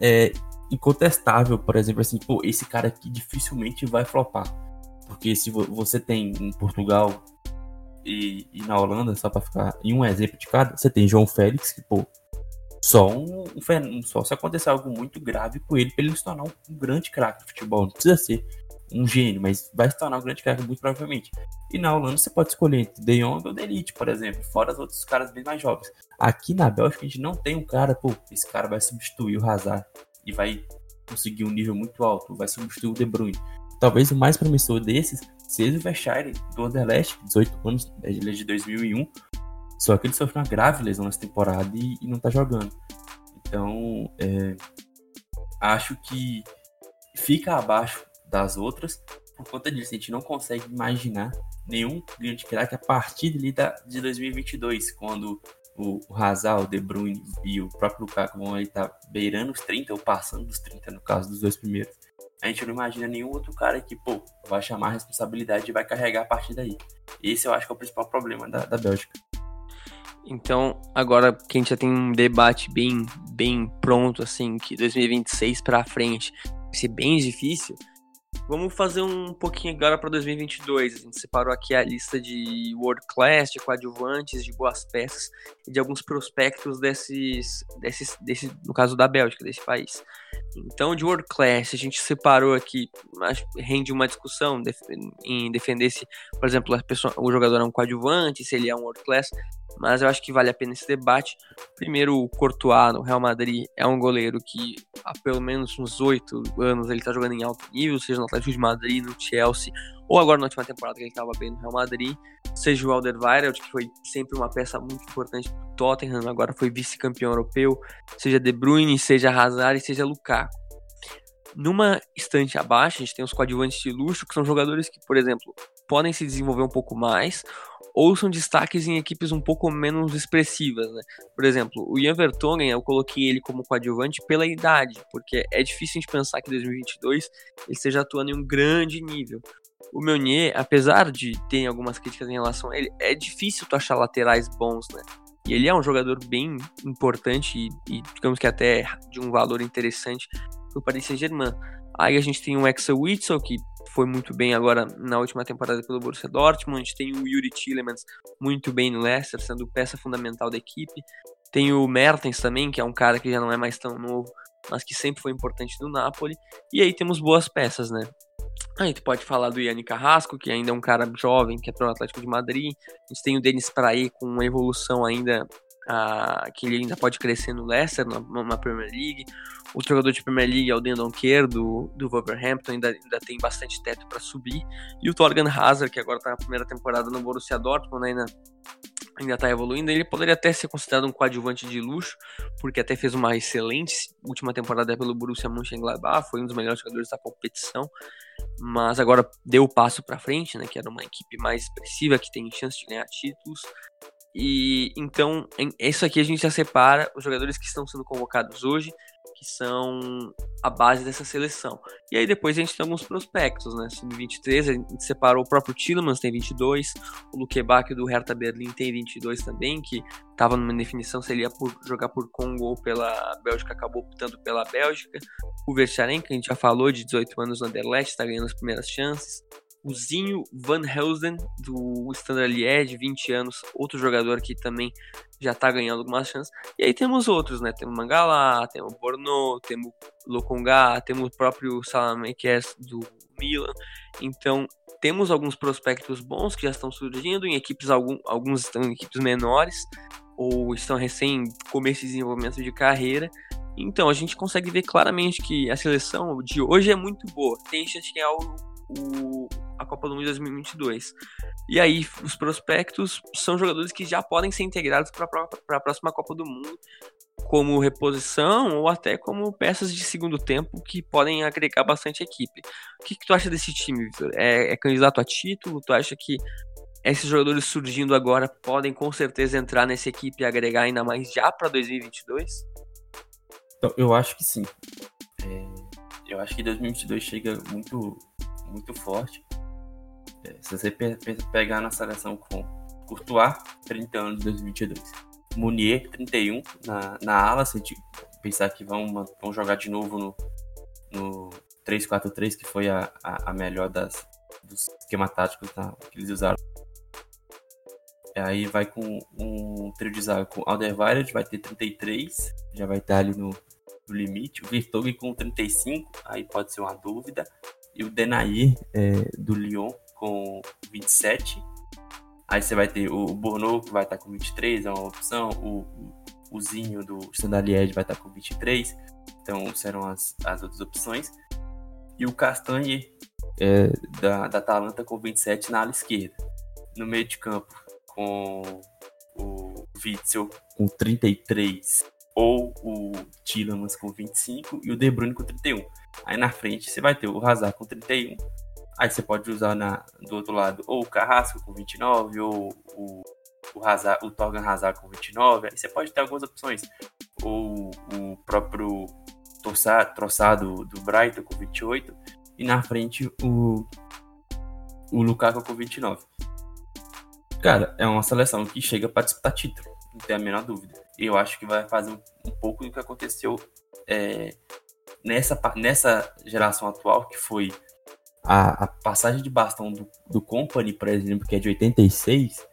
é, incontestável, por exemplo, assim, pô, esse cara aqui dificilmente vai flopar. Porque se você tem em Portugal e, e na Holanda, só para ficar em um exemplo de cada, você tem João Félix, que, pô, só um, um só se acontecer algo muito grave com ele, para ele se tornar um, um grande craque de futebol. Não precisa ser um gênio, mas vai se tornar um grande craque muito provavelmente. E na Holanda você pode escolher entre De Jong ou De por exemplo, fora os outros caras bem mais jovens. Aqui na Bélgica a gente não tem um cara, pô, esse cara vai substituir o Hazard e vai conseguir um nível muito alto, vai substituir o De Bruyne. Talvez o mais promissor desses seja o Verschaire do Anderlecht, 18 anos, ele é de 2001, só que ele sofreu uma grave lesão nessa temporada e, e não tá jogando. Então, é, acho que fica abaixo das outras. Por conta disso, a gente não consegue imaginar nenhum grande craque a partir de, de 2022, quando o, o Hazard, o De Bruyne e o próprio Lukaku vão estar tá beirando os 30 ou passando dos 30 no caso dos dois primeiros. A gente não imagina nenhum outro cara que, pô, vai chamar a responsabilidade e vai carregar a partir daí. Esse eu acho que é o principal problema da, da Bélgica. Então, agora que a gente já tem um debate bem, bem pronto, assim, que 2026 para frente vai ser bem difícil, Vamos fazer um pouquinho agora para 2022. A gente separou aqui a lista de world class, de coadjuvantes, de boas peças e de alguns prospectos desses, desses, desse, no caso da Bélgica, desse país. Então, de world class, a gente separou aqui, rende uma discussão em defender se, por exemplo, pessoa, o jogador é um coadjuvante, se ele é um world class mas eu acho que vale a pena esse debate. Primeiro, o Courtois no Real Madrid é um goleiro que há pelo menos uns oito anos ele está jogando em alto nível, seja no Atlético de Madrid, no Chelsea, ou agora na última temporada que ele estava bem no Real Madrid, seja o Alderweireld, que foi sempre uma peça muito importante para o Tottenham, agora foi vice-campeão europeu, seja De Bruyne, seja Hazard seja Lukaku. Numa estante abaixo, a gente tem os coadjuvantes de luxo, que são jogadores que, por exemplo, podem se desenvolver um pouco mais, ou são destaques em equipes um pouco menos expressivas, né? Por exemplo, o Ian Vertonghen, eu coloquei ele como coadjuvante pela idade, porque é difícil a gente pensar que em 2022 ele esteja atuando em um grande nível. O Meunier, apesar de ter algumas críticas em relação a ele, é difícil tu achar laterais bons, né? E ele é um jogador bem importante e, e digamos que até de um valor interessante pro Paris Saint-Germain. Aí a gente tem o Axel Witsel, que foi muito bem agora na última temporada pelo Borussia Dortmund. Tem o Yuri Tillemans muito bem no Leicester, sendo peça fundamental da equipe. Tem o Mertens também, que é um cara que já não é mais tão novo, mas que sempre foi importante do Napoli. E aí temos boas peças, né? Aí tu pode falar do Yannick Carrasco, que ainda é um cara jovem, que é pro Atlético de Madrid. A gente tem o Denis Praí com uma evolução ainda que ele ainda pode crescer no Leicester, na, na, Premier League. O jogador de Premier League é o Dendon Kerr, do, do Wolverhampton, ainda, ainda tem bastante teto para subir. E o Torgan Hazard, que agora está na primeira temporada no Borussia Dortmund, né, ainda ainda está evoluindo. Ele poderia até ser considerado um coadjuvante de luxo, porque até fez uma excelente última temporada pelo Borussia Mönchengladbach, foi um dos melhores jogadores da competição, mas agora deu o passo para frente, né, que era uma equipe mais expressiva, que tem chance de ganhar títulos. E então, isso aqui a gente já separa os jogadores que estão sendo convocados hoje, que são a base dessa seleção. E aí depois a gente tem alguns prospectos, né? Em 23 a gente separou o próprio Tillemans, tem 22, o Luque Bach do Hertha Berlim tem 22 também, que estava numa definição se ele ia por, jogar por Congo ou pela Bélgica, acabou optando pela Bélgica. O Vercharen, que a gente já falou, de 18 anos no Anderlecht, está ganhando as primeiras chances o Zinho Van Helsen, do Standard Liège, 20 anos, outro jogador que também já tá ganhando algumas chances. E aí temos outros, né? Temos Mangala, temos Borno, temos Lokonga, temos o próprio Salamekes do Milan. Então, temos alguns prospectos bons que já estão surgindo em equipes, algum, alguns estão em equipes menores ou estão recém começo de desenvolvimento de carreira. Então, a gente consegue ver claramente que a seleção de hoje é muito boa. Tem chance de ganhar o, o a Copa do Mundo 2022. E aí, os prospectos são jogadores que já podem ser integrados para a próxima Copa do Mundo, como reposição ou até como peças de segundo tempo que podem agregar bastante equipe. O que, que tu acha desse time, Victor? É, é candidato a título? Tu acha que esses jogadores surgindo agora podem com certeza entrar nessa equipe e agregar ainda mais já para 2022? Então, eu acho que sim. É, eu acho que 2022 chega muito, muito forte. É, se você pe pegar na seleção com Courtois, 30 anos de 2022, Munier, 31 na, na ala, se a gente pensar que vão, vão jogar de novo no, no 3-4-3, que foi a, a, a, melhor das, dos esquema táticos tá, que eles usaram. Aí vai com um trio de zaga com Alderweireld, vai ter 33, já vai estar ali no, no limite. O Virtog com 35, aí pode ser uma dúvida. E o Denair é, do Lyon com 27. Aí você vai ter o Borno, que vai estar com 23, é uma opção. O, o Zinho do Standard vai estar com 23. Então serão as, as outras opções. E o Castanhe é, da, da Atalanta com 27 na ala esquerda. No meio de campo, com o Witzel com 33 ou o Tillemans com 25 e o De Bruyne com 31. Aí na frente você vai ter o Hazard com 31 Aí você pode usar na, do outro lado ou o Carrasco com 29, ou o, o, Hazard, o Torgan Hazard com 29. Aí você pode ter algumas opções. Ou o próprio Troçado, do Brighton com 28. E na frente o, o Lukaku com 29. Cara, é uma seleção que chega para disputar título, não tem a menor dúvida. Eu acho que vai fazer um, um pouco do que aconteceu é, nessa, nessa geração atual, que foi a, a passagem de bastão do, do Company, por exemplo, que é de 86,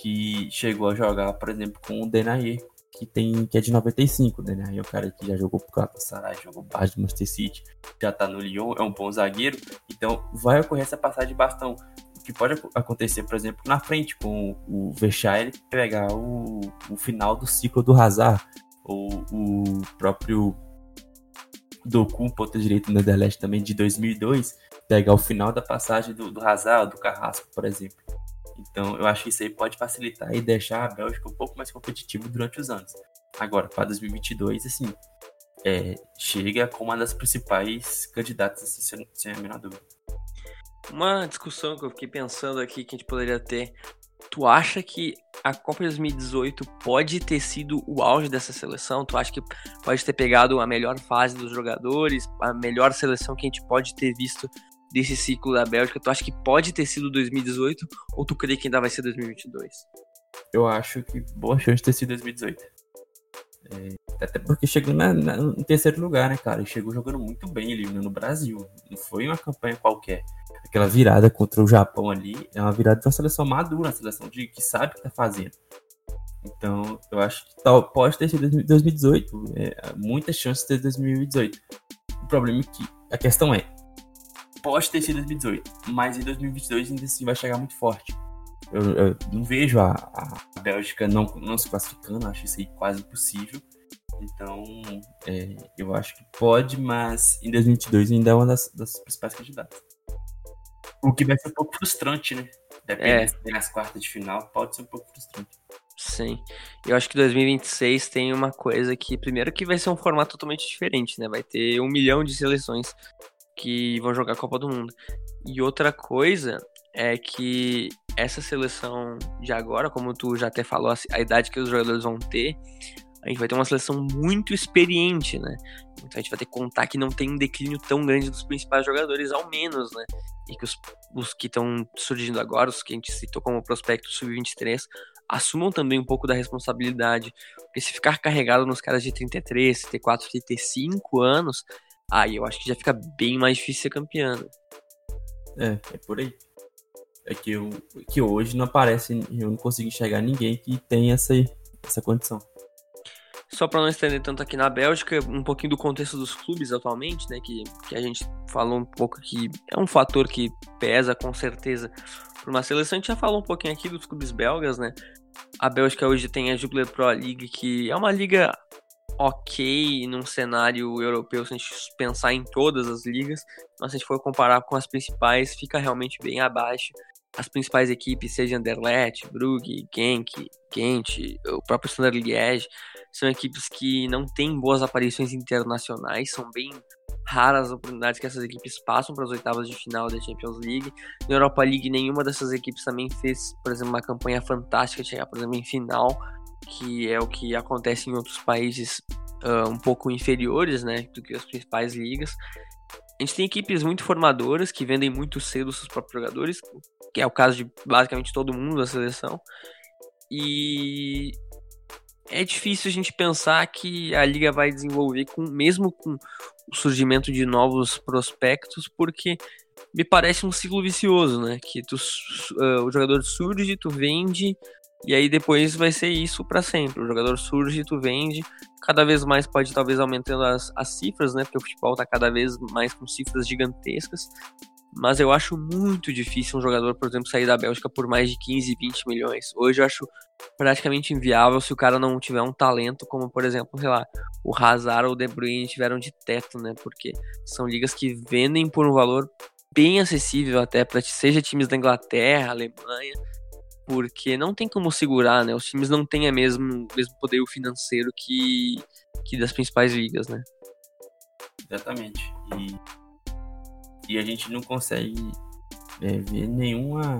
que chegou a jogar, por exemplo, com o Denayer, que tem que é de 95, o Denayer é o cara que já jogou pro Galatasaray, jogou base do Manchester City, já tá no Lyon, é um bom zagueiro, então vai ocorrer essa passagem de bastão. Que pode acontecer, por exemplo, na frente com o Versailles pegar o, o final do ciclo do Hazard, ou o próprio Doku, ponta direito no Anderlecht também de 2002, pegar o final da passagem do, do Hazard, do Carrasco, por exemplo. Então, eu acho que isso aí pode facilitar e deixar a Bélgica um pouco mais competitiva durante os anos. Agora, para 2022, assim, é, chega como uma das principais candidatas, assim, sem a menor dúvida. Uma discussão que eu fiquei pensando aqui que a gente poderia ter Tu acha que a Copa 2018 pode ter sido o auge dessa seleção? Tu acha que pode ter pegado a melhor fase dos jogadores, a melhor seleção que a gente pode ter visto desse ciclo da Bélgica? Tu acha que pode ter sido 2018 ou tu crê que ainda vai ser 2022? Eu acho que boa chance de ter sido 2018. É, até porque chegou na, na, em terceiro lugar, né, cara? E chegou jogando muito bem ali no Brasil. Não foi uma campanha qualquer aquela virada contra o Japão ali é uma virada de uma seleção madura, uma seleção de, que sabe o que tá fazendo. Então, eu acho que tal, pode ter sido 2018, é, muitas chances de ter 2018. O problema é que a questão é, pode ter sido 2018, mas em 2022 ainda assim vai chegar muito forte. Eu, eu não vejo a, a, Bélgica não, não se classificando, acho isso aí quase impossível. Então, é, eu acho que pode, mas em 2022 ainda é uma das, das principais candidatas. O que vai ser um pouco frustrante, né? Dependendo é. nas quartas de final, pode ser um pouco frustrante. Sim. Eu acho que 2026 tem uma coisa que, primeiro, que vai ser um formato totalmente diferente, né? Vai ter um milhão de seleções que vão jogar a Copa do Mundo. E outra coisa é que essa seleção de agora, como tu já até falou, a idade que os jogadores vão ter, a gente vai ter uma seleção muito experiente, né? Então a gente vai ter que contar que não tem um declínio tão grande dos principais jogadores, ao menos, né? E que os, os que estão surgindo agora, os que a gente citou como prospecto sub-23, assumam também um pouco da responsabilidade. Porque se ficar carregado nos caras de 33, 34, 35 anos, aí eu acho que já fica bem mais difícil ser campeão. Né? É, é por aí. É que, eu, que hoje não aparece, eu não consigo enxergar ninguém que tem essa, essa condição. Só para não estender tanto aqui na Bélgica, um pouquinho do contexto dos clubes atualmente, né? Que, que a gente falou um pouco que é um fator que pesa com certeza para uma seleção. A gente já falou um pouquinho aqui dos clubes belgas, né? A Bélgica hoje tem a Jubilee Pro League, que é uma liga ok num cenário europeu, se a gente pensar em todas as ligas, mas se a gente for comparar com as principais, fica realmente bem abaixo as principais equipes, seja Anderlecht, Brugge, Genk, Gent, o próprio Standard Liège, são equipes que não têm boas aparições internacionais, são bem raras as oportunidades que essas equipes passam para as oitavas de final da Champions League. Na Europa League, nenhuma dessas equipes também fez, por exemplo, uma campanha fantástica chegar, por exemplo, em final, que é o que acontece em outros países uh, um pouco inferiores, né, do que as principais ligas. A gente tem equipes muito formadoras que vendem muito cedo seus próprios jogadores, que é o caso de basicamente todo mundo da seleção. E é difícil a gente pensar que a liga vai desenvolver com mesmo com o surgimento de novos prospectos, porque me parece um ciclo vicioso, né? Que tu, uh, o jogador surge, tu vende e aí depois vai ser isso para sempre. O jogador surge, tu vende, cada vez mais pode talvez aumentando as, as cifras, né? Porque o futebol tá cada vez mais com cifras gigantescas. Mas eu acho muito difícil um jogador, por exemplo, sair da Bélgica por mais de 15, 20 milhões. Hoje eu acho praticamente inviável se o cara não tiver um talento como, por exemplo, sei lá, o Hazard ou o De Bruyne tiveram de teto, né? Porque são ligas que vendem por um valor bem acessível até para seja times da Inglaterra, Alemanha, porque não tem como segurar, né? Os times não têm a mesmo, mesmo poder financeiro que, que das principais ligas, né? Exatamente. E, e a gente não consegue é, ver nenhuma.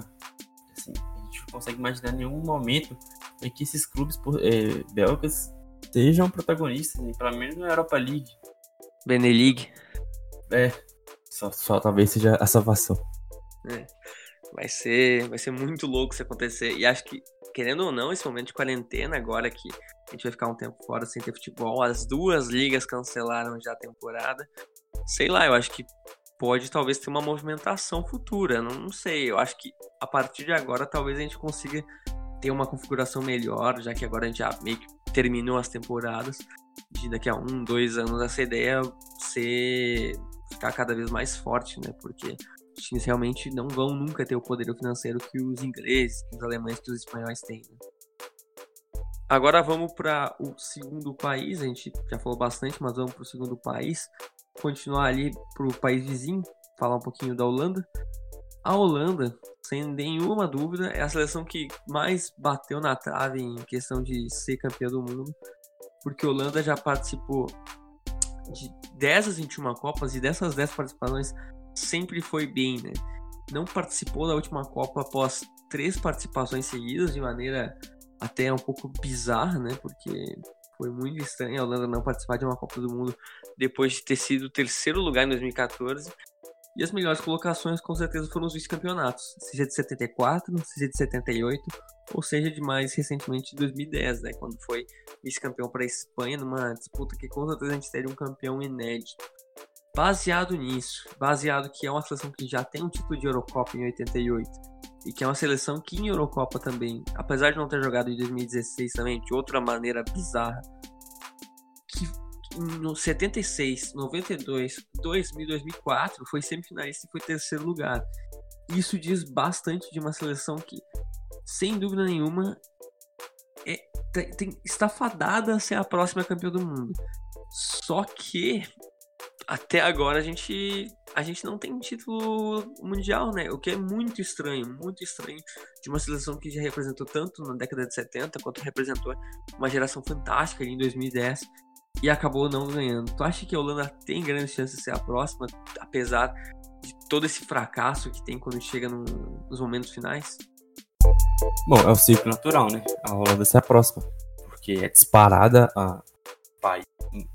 Assim, a gente não consegue imaginar nenhum momento em que esses clubes é, belgas sejam protagonistas, né? pelo menos na Europa League. Beneligue. É, só, só talvez seja a salvação. É. Vai ser, vai ser muito louco se acontecer. E acho que, querendo ou não, esse momento de quarentena, agora que a gente vai ficar um tempo fora sem ter futebol, as duas ligas cancelaram já a temporada. Sei lá, eu acho que pode talvez ter uma movimentação futura. Não, não sei. Eu acho que a partir de agora talvez a gente consiga ter uma configuração melhor, já que agora a gente já meio que terminou as temporadas. De daqui a um, dois anos, essa ideia ser ficar cada vez mais forte, né? Porque os times realmente não vão nunca ter o poder financeiro que os ingleses, que os alemães, que os espanhóis têm. Né? Agora vamos para o segundo país, a gente já falou bastante, mas vamos para o segundo país, continuar ali para o país vizinho, falar um pouquinho da Holanda. A Holanda, sem nenhuma dúvida, é a seleção que mais bateu na trave em questão de ser campeã do mundo, porque a Holanda já participou de 10 das 21 Copas e dessas 10 participações sempre foi bem, né? não participou da última Copa após três participações seguidas, de maneira até um pouco bizarra, né? Porque foi muito estranho a Holanda não participar de uma Copa do Mundo depois de ter sido terceiro lugar em 2014. E as melhores colocações com certeza foram os vice-campeonatos, seja de 74, seja de 78, ou seja de mais recentemente de 2010, né, quando foi vice-campeão para a Espanha numa disputa que com certeza a gente teria um campeão inédito. Baseado nisso, baseado que é uma seleção que já tem um título de Eurocopa em 88 e que é uma seleção que em Eurocopa também, apesar de não ter jogado em 2016 também de outra maneira bizarra, que no 76, 92, 2000, 2004 foi semifinalista e foi terceiro lugar. Isso diz bastante de uma seleção que, sem dúvida nenhuma, é, tem, está fadada a ser a próxima campeã do mundo. Só que até agora a gente a gente não tem título mundial, né? O que é muito estranho, muito estranho de uma seleção que já representou tanto na década de 70 quanto representou uma geração fantástica em 2010 e acabou não ganhando. Tu acha que a Holanda tem grandes chances de ser a próxima, apesar de todo esse fracasso que tem quando chega no, nos momentos finais? Bom, é o ciclo natural, né? A Holanda ser a próxima, porque é disparada a pai,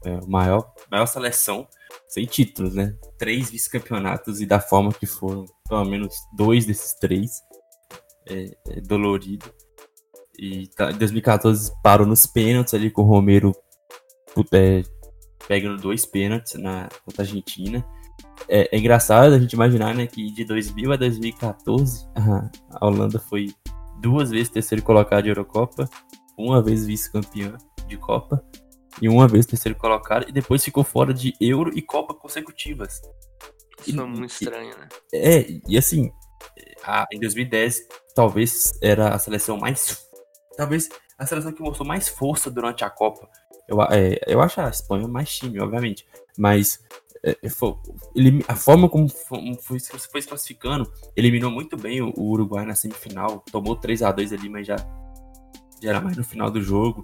é, maior maior seleção sem títulos, né? Três vice-campeonatos e da forma que foram, pelo menos dois desses três, é, é dolorido. E tá, em 2014 parou nos pênaltis ali com o Romero é, pegando dois pênaltis na contra a Argentina. É, é, engraçado a gente imaginar né, que de 2000 a 2014 a, Holanda foi duas vezes terceiro colocado de Eurocopa, uma vez vice-campeã de Copa e uma vez terceiro colocado, e depois ficou fora de Euro e Copa consecutivas. Isso é muito estranho, né? É, e assim, a, em 2010, talvez era a seleção mais. Talvez a seleção que mostrou mais força durante a Copa. Eu, é, eu acho a Espanha mais time, obviamente. Mas é, é foi, ele, a forma como foi, foi, foi se classificando, eliminou muito bem o, o Uruguai na semifinal. Tomou 3 a 2 ali, mas já, já era mais no final do jogo.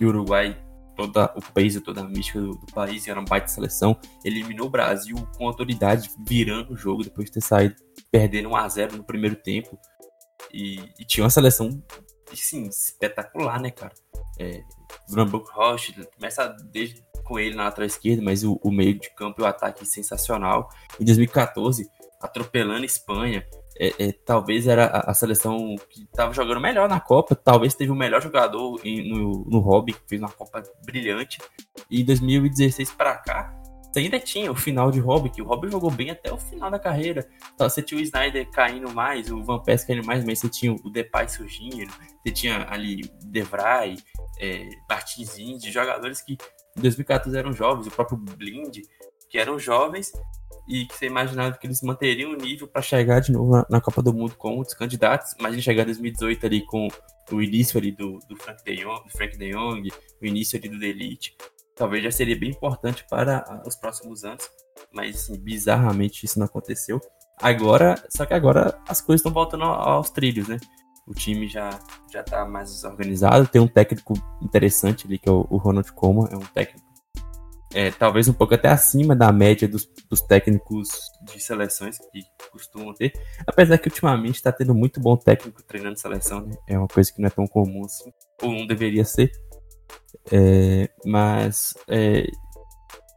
E o Uruguai toda o peso, toda a mística do, do país, era um baita seleção, eliminou o Brasil com autoridade, virando o jogo depois de ter saído perdendo 1 a 0 no primeiro tempo. E, e tinha uma seleção, sim, espetacular, né, cara? É, Rocha, começa desde com ele na lateral esquerda, mas o, o meio de campo e o ataque sensacional. Em 2014, atropelando a Espanha, é, é, talvez era a, seleção que estava jogando melhor na Copa, talvez teve o melhor jogador em, no, no Hobby, que fez uma Copa brilhante. E 2016 para cá, você ainda tinha o final de Hobby, que o Hobby jogou bem até o final da carreira. Então, você tinha o Snyder caindo mais, o Van Persie caindo mais, mas você tinha o Depay surgindo, você tinha ali Devray, é, Martins de jogadores que em 2014 eram jovens, o próprio Blind, que eram jovens e que você imaginava que eles manteriam o nível para chegar de novo na, na, Copa do Mundo com outros candidatos. Imagina chegar em 2018 ali com o início ali do, do Frank de Jong, do Frank de Jong, o início ali do Elite. Talvez já seria bem importante para os próximos anos, mas assim, bizarramente isso não aconteceu. Agora, só que agora as coisas estão voltando aos trilhos, né? O time já já tá mais organizado, tem um técnico interessante ali que é o, o Ronald Koeman, é um técnico é, talvez um pouco até acima da média dos, dos técnicos de seleções que costumam ter. Apesar que ultimamente está tendo muito bom técnico treinando seleção, né? É uma coisa que não é tão comum assim, ou não deveria ser. É, mas é,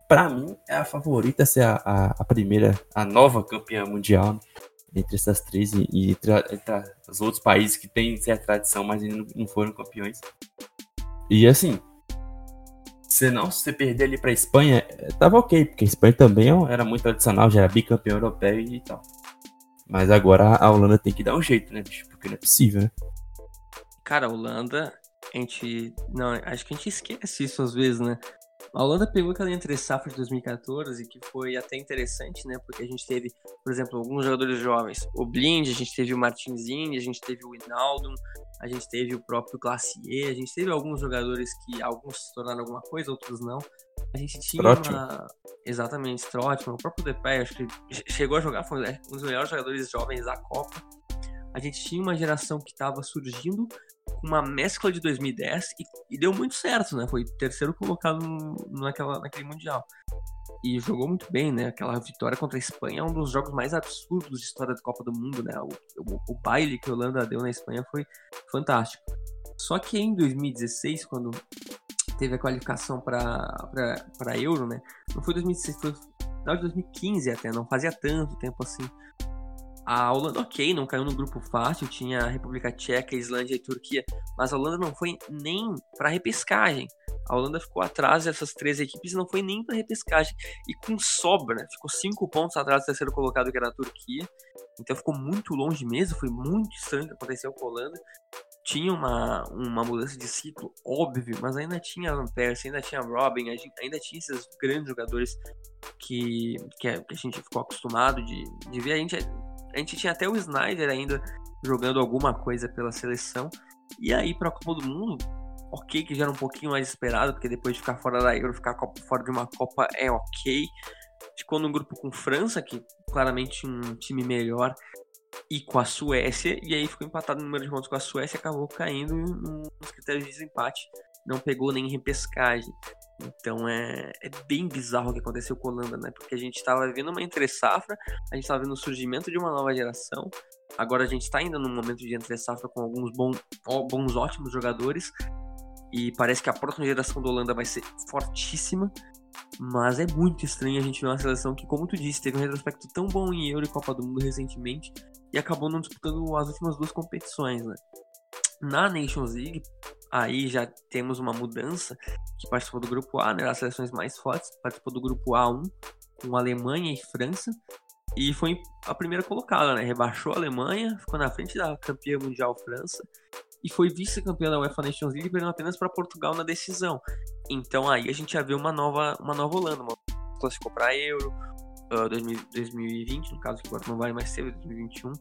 para mim é a favorita ser a, a, a, primeira, a nova campeã mundial né? entre essas três e, e entre, entre, os outros países que têm certa tradição, mas ainda não foram campeões. E assim, se não, se você perder ali pra Espanha, eh, tava ok, porque a Espanha também é era muito tradicional, já era bicampeão europeu e tal. Mas agora a Holanda tem que dar um jeito, né, bicho? Porque não é possível, né? Cara, a Holanda, a gente. Não, acho que a gente esquece isso às vezes, né? A Holanda pegou aquela entre safra de 2014, que foi até interessante, né? Porque a gente teve, por exemplo, alguns jogadores jovens. O Blind, a gente teve o Martinzini, a gente teve o Inaldo, a gente teve o próprio Glacier, a gente teve alguns jogadores que alguns se tornaram alguma coisa, outros não. A gente tinha uma... Exatamente, Strottman, o próprio Depay, acho que chegou a jogar, foi um dos melhores jogadores jovens da Copa. A gente tinha uma geração que estava surgindo com uma mescla de 2010 e, e, deu muito certo, né? Foi terceiro colocado naquela, naquele Mundial. e jogou muito bem, né? Aquela vitória contra a Espanha é um dos jogos mais absurdos de história da Copa do Mundo, né? O, o, o baile que a Holanda deu na Espanha foi fantástico. Só que em 2016, quando teve a qualificação para Euro, né? Não foi 2016, foi final de 2015 até, não fazia tanto tempo assim. A Holanda, ok, não caiu no grupo fácil, tinha a República Tcheca, Islândia e Turquia, mas a Holanda não foi nem para repescagem. A Holanda ficou atrás dessas três equipes não foi nem para repescagem. E com sobra, né? ficou cinco pontos atrás do terceiro colocado, que era a Turquia. Então ficou muito longe mesmo, foi muito estranho o que aconteceu com a Holanda. Tinha uma, uma mudança de ciclo, óbvio, mas ainda tinha Alan Percy, ainda tinha Robin, ainda tinha esses grandes jogadores que, que a gente ficou acostumado de, de ver. A gente, a gente tinha até o Snyder ainda jogando alguma coisa pela seleção. E aí, para a Copa do Mundo, ok, que já era um pouquinho mais esperado, porque depois de ficar fora da Euro, ficar fora de uma Copa é ok. Ficou num grupo com França, que claramente um time melhor, e com a Suécia, e aí ficou empatado no número de pontos com a Suécia, acabou caindo nos critérios de desempate, não pegou nem repescagem. Então é, é bem bizarro o que aconteceu com a Holanda, né? Porque a gente estava vendo uma entre-safra, a gente estava vendo o surgimento de uma nova geração, agora a gente está ainda num momento de entre-safra com alguns bons, bons, ótimos jogadores, e parece que a próxima geração da Holanda vai ser fortíssima. Mas é muito estranho a gente ver uma seleção que, como tu disse, teve um retrospecto tão bom em Euro e Copa do Mundo recentemente e acabou não disputando as últimas duas competições, né? Na Nations League, aí já temos uma mudança que participou do grupo A, né? As seleções mais fortes participou do grupo A1 com Alemanha e França e foi a primeira colocada, né? Rebaixou a Alemanha, ficou na frente da campeã mundial França e foi vice-campeã da UEFA Nations League, perdendo apenas para Portugal na decisão. Então aí a gente já vê uma nova, uma nova Holanda, uma classificou para Euro, uh, 2020, no caso que agora não vai mais ser 2021.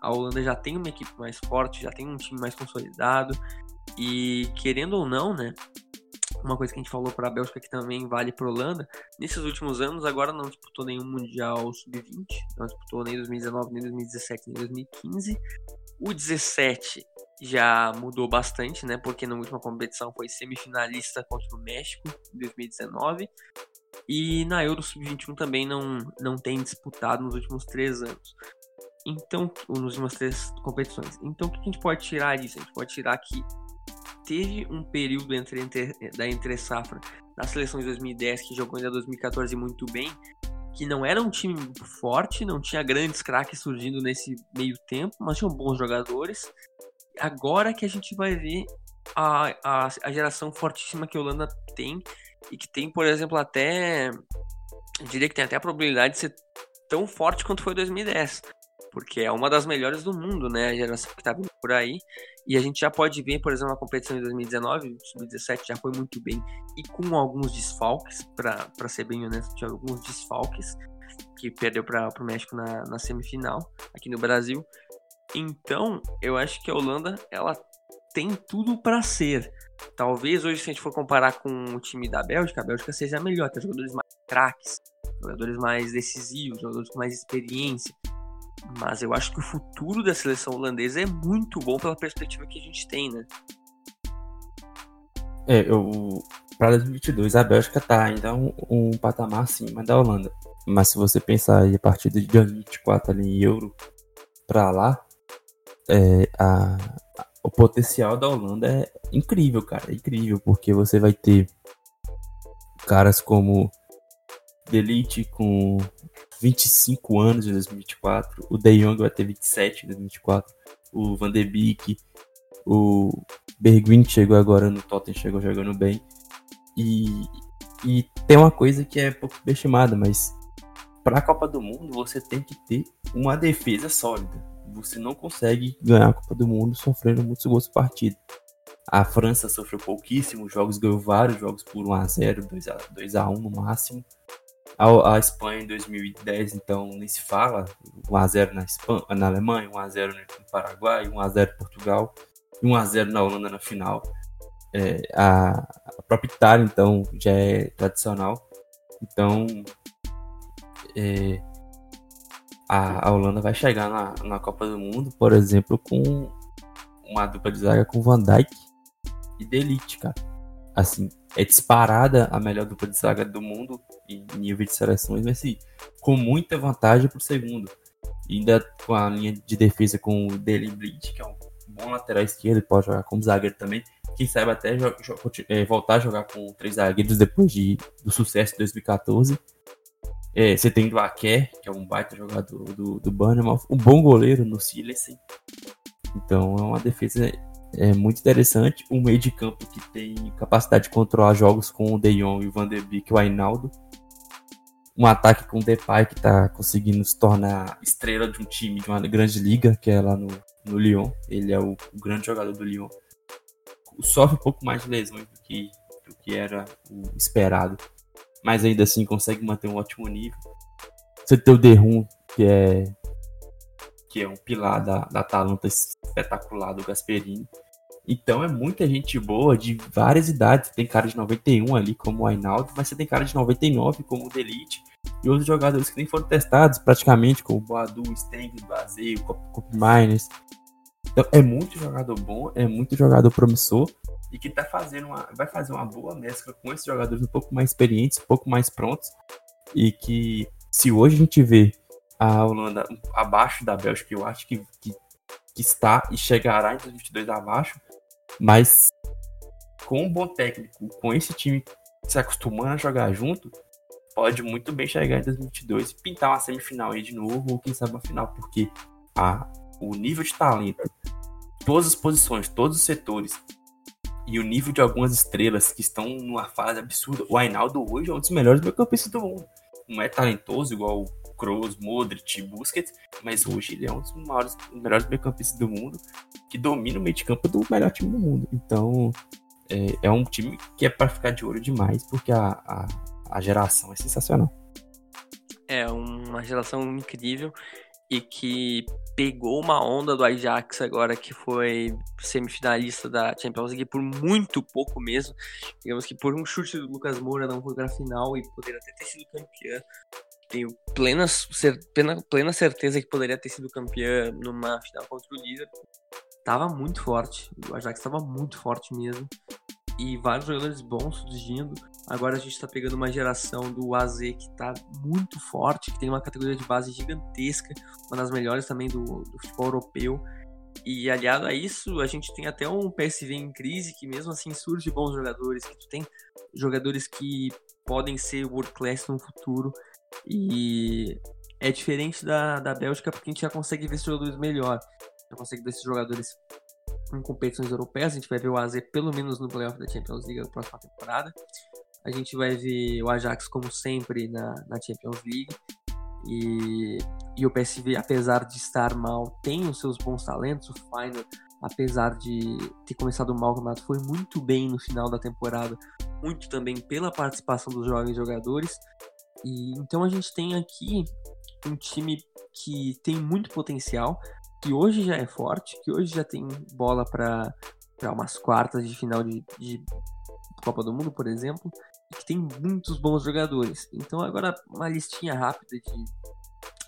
A Holanda já tem uma equipe mais forte, já tem um time mais consolidado e querendo ou não, né? Uma coisa que a gente falou para a Bélgica que também vale para a Holanda, nesses últimos anos agora não disputou nenhum mundial sub-20, não disputou nem 2019, nem 2017, nem 2015. O 17 já mudou bastante, né? Porque na última competição foi semifinalista contra o México em 2019. E na Euro Sub-21 também não, não tem disputado nos últimos três anos. Então, nos últimas três competições. Então, o que a gente pode tirar disso? A gente pode tirar que teve um período entre, entre da entre safra seleção de 2010 que jogou ainda 2014 muito bem, que não era um time forte, não tinha grandes craques surgindo nesse meio tempo, mas tinham bons jogadores agora que a gente vai ver a, a, a geração fortíssima que a Holanda tem e que tem, por exemplo, até. Eu diria que tem até a probabilidade de ser tão forte quanto foi 2010. Porque é uma das melhores do mundo, né? A geração que tá vindo por aí. E a gente já pode ver, por exemplo, a competição de 2019, 2017 já foi muito bem. E com alguns desfalques, para ser bem honesto, tinha alguns desfalques que perdeu para o México na, na semifinal aqui no Brasil. Então, eu acho que a Holanda, ela tem tudo para ser. Talvez hoje, se a gente for comparar com o time da Bélgica, a Bélgica seja melhor, tem jogadores mais craques, jogadores mais decisivos, jogadores com mais experiência. Mas eu acho que o futuro da seleção holandesa é muito bom pela perspectiva que a gente tem, né? É, eu, para 2022 a Bélgica tá ainda um, um patamar acima da Holanda. Mas se você pensar aí a partir de 2024 ali em euro para lá, é, a, o potencial da Holanda é incrível, cara. É incrível, porque você vai ter caras como Delite com 25 anos em 2024, o De Jong vai ter 27 em 2024, o Van de Beek, o Bergwijn chegou agora no Tottenham, chegou jogando bem. E, e tem uma coisa que é pouco subestimada, mas para a Copa do Mundo você tem que ter uma defesa sólida você não consegue ganhar a Copa do Mundo sofrendo muitos gols por partida. A França sofreu pouquíssimos jogos, ganhou vários jogos por 1x0, 2x1 no máximo. A, a, Espanha em 2010, então, nem se fala. 1x0 na, na Alemanha, 1x0 no Paraguai, 1x0 Portugal, 1x0 na Holanda na final. É, a, a própria Itália, então, já é tradicional. Então, é, a, a Holanda vai chegar na, na Copa do Mundo, por exemplo, com uma dupla de zaga com Van Dijk e Delite, cara. Assim, é disparada a melhor dupla de zaga do mundo em nível de seleções, mas sim, com muita vantagem pro segundo. E ainda com a linha de defesa com o Dele Blind, que é um bom lateral esquerdo, pode jogar como zagueiro também. Quem sabe até é, voltar a jogar com três zagueiros depois de, do sucesso de 2014. É, você tem o Aké, que é um baita jogador do, do Bannerman, um bom goleiro no Silense. Então é uma defesa é, muito interessante. Um meio de campo que tem capacidade de controlar jogos com o De Jong, o Van Beek e o Ainaldo. Um ataque com o Depay que está conseguindo se tornar estrela de um time de uma grande liga, que é lá no, no Lyon. Ele é o, o grande jogador do Lyon. Sofre um pouco mais de lesões do que, do que era o esperado mas ainda assim consegue manter um ótimo nível. Você tem o Derrum, que é que é um pilar da, da Atalanta espetacular do Gasperini. Então é muita gente boa de várias idades. Tem cara de 91 ali, como o Ainaldo, mas você tem cara de 99, como o Delite, e outros jogadores que nem foram testados praticamente, como o Boadu, Steng, o Basel, o Cop Miners. Então é muito jogador bom, é muito jogador promissor e que tá fazendo uma, vai fazer uma boa mescla com esses jogadores um pouco mais experientes, um pouco mais prontos e que se hoje a gente vê a Holanda abaixo da Bélgica, eu acho que, que, que está e chegará em 2022 abaixo, mas com um bom técnico, com esse time se acostumando a jogar junto, pode muito bem chegar em 2022 e pintar uma semifinal aí de novo, ou quem sabe uma final, porque a, o nível de talento, todas as posições, todos os setores, e o nível de algumas estrelas que estão numa fase absurda. O Ainaldo hoje é um dos melhores meio-campistas do mundo. Não é talentoso igual Kroos, Modric, Busquets, mas hoje ele é um dos maiores, melhores meio-campistas do mundo que domina o meio de campo do melhor time do mundo. Então, é, é um time que é para ficar de olho demais, porque a, a, a geração é sensacional. É uma geração incrível e que pegou uma onda do Ajax agora que foi semifinalista da Champions League por muito pouco mesmo. Digamos que por um chute do Lucas Moura não foi para a final e poderia até ter sido campeã. Tenho plena, plena, plena certeza que poderia ter sido campeã numa final contra o Liverpool. Tava muito forte, o Ajax estava muito forte mesmo. E vários jogadores bons surgindo. Agora a gente está pegando uma geração do AZ que está muito forte, que tem uma categoria de base gigantesca, uma das melhores também do, do futebol europeu. E aliado a isso, a gente tem até um PSV em crise que mesmo assim surge bons jogadores, que tu tem jogadores que podem ser world class no futuro. E é diferente da, da Bélgica porque a gente já consegue ver esses jogadores melhor. Já consegue ver esses jogadores em competições europeias. A gente vai ver o AZ pelo menos no playoff da Champions League na próxima temporada. A gente vai ver o Ajax, como sempre, na, na Champions League. E, e o PSV, apesar de estar mal, tem os seus bons talentos. O Final, apesar de ter começado mal o foi muito bem no final da temporada. Muito também pela participação dos jovens jogadores. E então a gente tem aqui um time que tem muito potencial, que hoje já é forte, que hoje já tem bola para umas quartas de final de, de Copa do Mundo, por exemplo, que tem muitos bons jogadores. Então agora uma listinha rápida de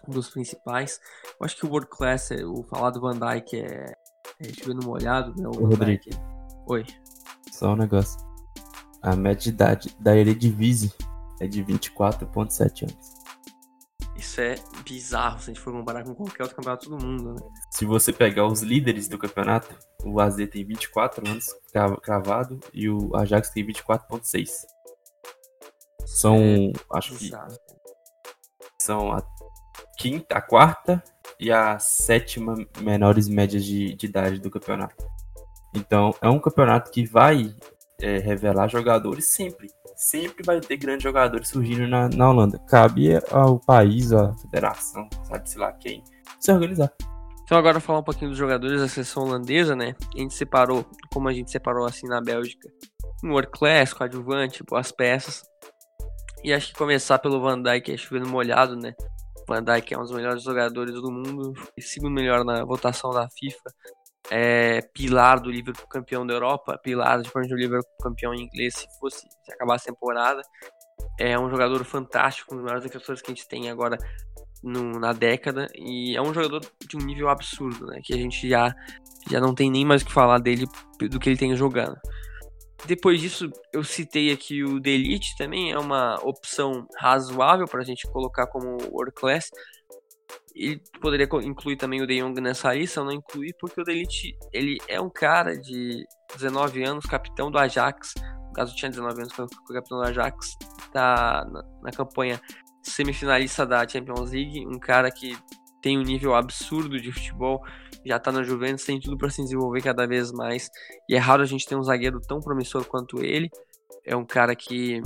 dos principais. Eu acho que o World Class, é, o falar do Van Dyke é, é chovendo molhado, né? O Rodrigo. Oi. Só um negócio. A média de idade da Eredivisie é de 24.7 anos. Isso é bizarro se a gente for comparar com qualquer outro campeonato do mundo, né? Se você pegar os líderes do campeonato, o AZ tem 24 anos cravado e o Ajax tem 24.6. São, é, acho que são a quinta, a quarta e a sétima menores médias de, de idade do campeonato. Então, é um campeonato que vai é, revelar jogadores sempre. Sempre vai ter grandes jogadores surgindo na, na Holanda. Cabe ao país, à federação, sabe, sei lá quem, se organizar. Então agora falar um pouquinho dos jogadores da seleção holandesa, né? A gente separou, como a gente separou assim na Bélgica, um World Class, coadjuvante, boas peças. E acho que começar pelo Van Dijk é chovendo molhado, né? Van Dijk é um dos melhores jogadores do mundo, segundo melhor na votação da FIFA. É pilar do Liverpool campeão da Europa, pilar depois do Liverpool campeão inglês se fosse se acabar a temporada. É um jogador fantástico, um dos melhores defensores que a gente tem agora no, na década e é um jogador de um nível absurdo, né? Que a gente já já não tem nem mais o que falar dele do que ele tem jogando. depois disso, eu citei aqui o Delete também, é uma opção razoável para a gente colocar como world class. E poderia incluir também o De Jong nessa lista, eu não incluí porque o Delete ele é um cara de 19 anos, capitão do Ajax. No caso, tinha 19 anos, foi capitão do Ajax, tá na, na campanha semifinalista da Champions League. Um cara que tem um nível absurdo de futebol, já tá na Juventus, tem tudo para se desenvolver cada vez mais. E é raro a gente ter um zagueiro tão promissor quanto ele. É um cara que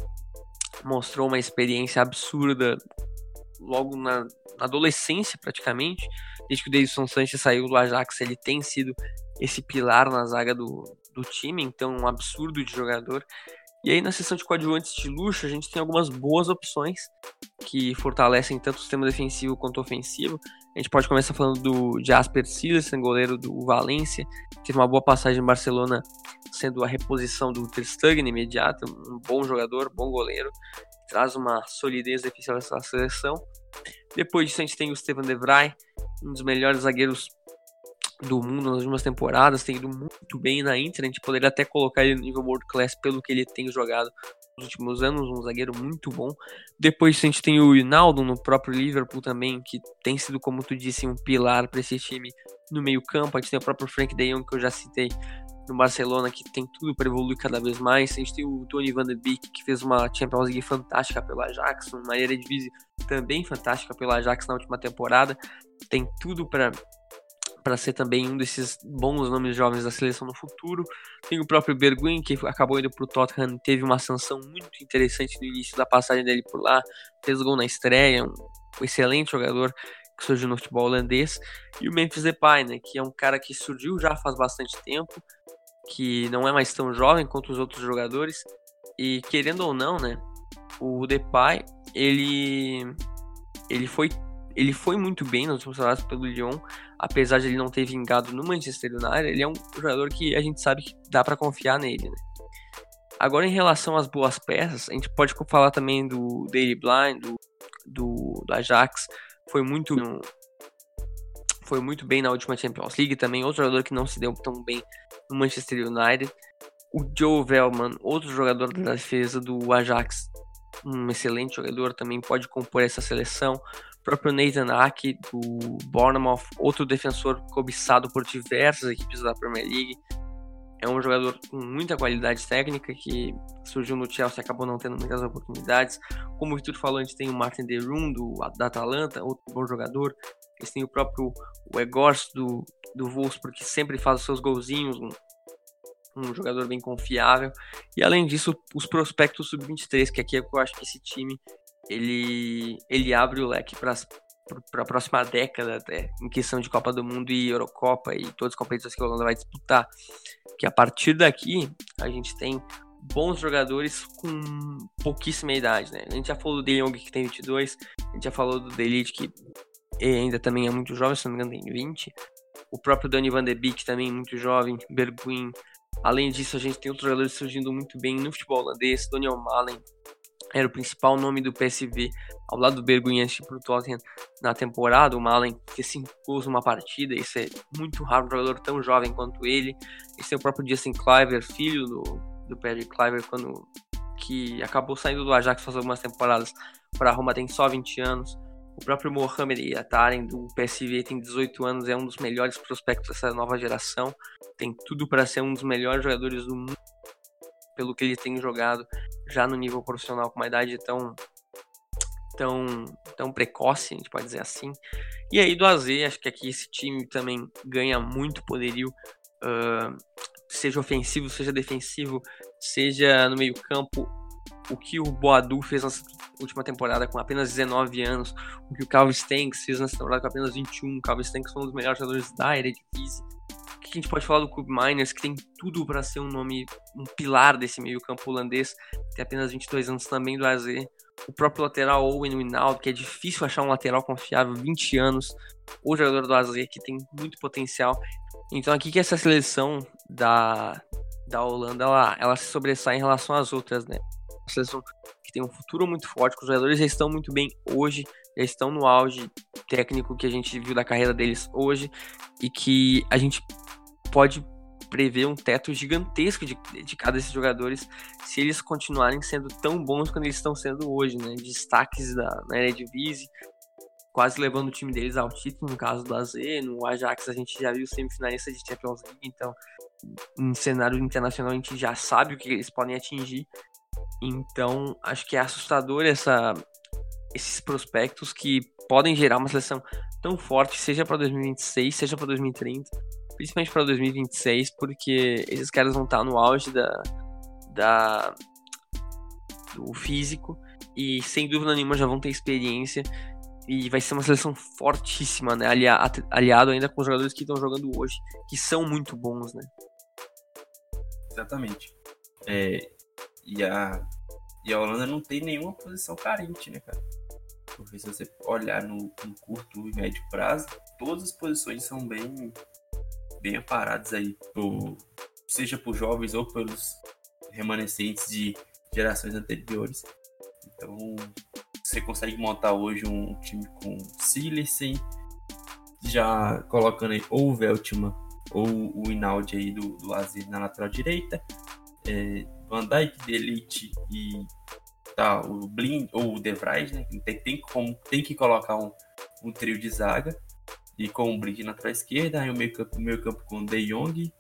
mostrou uma experiência absurda logo na, adolescência, praticamente. Desde que o Davidson Sanchez saiu do Ajax, ele tem sido esse pilar na zaga do, do time, então um absurdo de jogador. E aí na seção de coadjuvantes de luxo, a gente tem algumas boas opções que fortalecem tanto o sistema defensivo quanto ofensivo. A gente pode começar falando do Jasper Silesen, goleiro do Valência, teve uma boa passagem em Barcelona, sendo a reposição do Ter Stegen imediata, um bom jogador, bom goleiro, traz uma solidez defensiva nessa seleção. Depois disso a gente tem o Steven De Vrij, um dos melhores zagueiros do mundo nas últimas temporadas, tem ido muito bem na Inter, a gente poderia até colocar ele no nível world class pelo que ele tem jogado nos últimos anos, um zagueiro muito bom. Depois a gente tem o Rinaldo no próprio Liverpool também, que tem sido, como tu disse, um pilar para esse time no meio campo. A gente tem o próprio Frank de Jong, que eu já citei, no Barcelona, que tem tudo para evoluir cada vez mais. A gente tem o Tony Van de Beek, que fez uma Champions League fantástica pela Ajax, uma Eredivisie também fantástica pela Ajax na última temporada. Tem tudo para para ser também um desses bons nomes jovens da seleção no futuro. Tem o próprio Bergwijn, que acabou indo para o Tottenham, teve uma sanção muito interessante no início da passagem dele por lá, fez gol na estreia, um, um excelente jogador que surgiu no futebol holandês. E o Memphis Depay, né, que é um cara que surgiu já faz bastante tempo, que não é mais tão jovem quanto os outros jogadores. E querendo ou não, né, o Depay, ele ele foi ele foi muito bem últimas temporadas pelo Lyon, apesar de ele não ter vingado no Manchester United, ele é um jogador que a gente sabe que dá para confiar nele, né? Agora, em relação às boas peças, a gente pode falar também do Daily Blind, do, do, do Ajax, foi muito foi muito bem na última Champions League também, outro jogador que não se deu tão bem no Manchester United. O Joe Velman, outro jogador da defesa do Ajax, um excelente jogador, também pode compor essa seleção próprio Nathan Ake, do Bournemouth, outro defensor cobiçado por diversas equipes da Premier League. É um jogador com muita qualidade técnica que surgiu no Chelsea e acabou não tendo muitas oportunidades. Como o Vitor falou, a gente tem o Martin De Roon, do, da Atalanta, outro bom jogador. Eles têm o próprio Egors do, do Wolfsburg, que sempre faz os seus golzinhos, um, um jogador bem confiável. E além disso, os prospectos sub-23, que aqui é que eu acho que esse time ele, ele abre o leque para para a próxima década até, em questão de Copa do Mundo e Eurocopa e todas as competições que a Holanda vai disputar. Que a partir daqui a gente tem bons jogadores com pouquíssima idade, né? A gente já falou do De Jong que tem 22, a gente já falou do Delite que ainda também é muito jovem, se não me engano tem 20. O próprio Danny Van de Beek também muito jovem, Berguin. Além disso, a gente tem outros jogadores surgindo muito bem no futebol holandês, Daniel Malen, era o principal nome do PSV ao lado do Bergunhense para o Tottenham na temporada. O Malen que se impôs uma partida, isso é muito raro um jogador tão jovem quanto ele. Esse é o próprio Justin Cliver, filho do, do Patrick Cliver, quando, que acabou saindo do Ajax faz algumas temporadas para Roma, tem só 20 anos. O próprio Mohamed Yataren do PSV tem 18 anos, é um dos melhores prospectos dessa nova geração. Tem tudo para ser um dos melhores jogadores do mundo pelo que ele tem jogado já no nível profissional com uma idade tão tão tão precoce, a gente pode dizer assim. E aí do AZ, acho que aqui esse time também ganha muito poderio, uh, seja ofensivo, seja defensivo, seja no meio campo. O que o Boadu fez na última temporada com apenas 19 anos, o que o Calvin Stanks fez nessa temporada com apenas 21. O Calvin Stanks foi um dos melhores jogadores da Eredivisie que a gente pode falar do Club Miners, que tem tudo para ser um nome, um pilar desse meio-campo holandês, tem apenas 22 anos também do AZ. O próprio lateral Owen Winaldo, que é difícil achar um lateral confiável, 20 anos. O jogador do AZ, que tem muito potencial. Então, aqui que essa seleção da, da Holanda ela, ela se sobressai em relação às outras, né? Seleção que tem um futuro muito forte, que os jogadores já estão muito bem hoje, já estão no auge técnico que a gente viu da carreira deles hoje e que a gente pode prevê um teto gigantesco de, de cada desses jogadores se eles continuarem sendo tão bons quando eles estão sendo hoje, né? Destaques da, na Eredivisie, quase levando o time deles ao título, no caso do AZ, no Ajax a gente já viu semifinalista de Champions League, então em cenário internacional a gente já sabe o que eles podem atingir. Então, acho que é assustador essa, esses prospectos que podem gerar uma seleção tão forte, seja para 2026, seja para 2030, principalmente para 2026, porque esses caras vão estar no auge da, da do físico e sem dúvida nenhuma já vão ter experiência e vai ser uma seleção fortíssima, né? aliado ainda com os jogadores que estão jogando hoje, que são muito bons, né? Exatamente. É, e, a, e a Holanda não tem nenhuma posição carente, né, cara? Porque se você olhar no, no curto e médio prazo, todas as posições são bem, bem aparadas aí, por, seja por jovens ou pelos remanescentes de gerações anteriores. Então, você consegue montar hoje um time com Silersen, já colocando aí ou o Veltman ou o Inaldi aí do, do Azir na lateral direita, é, Van Dijk, Delite e tá, o Blind ou o De Vrij, né? Tem, tem, como, tem que colocar um, um trio de zaga e com o Blind na lateral esquerda, aí o meio campo, meio campo com o De Jong,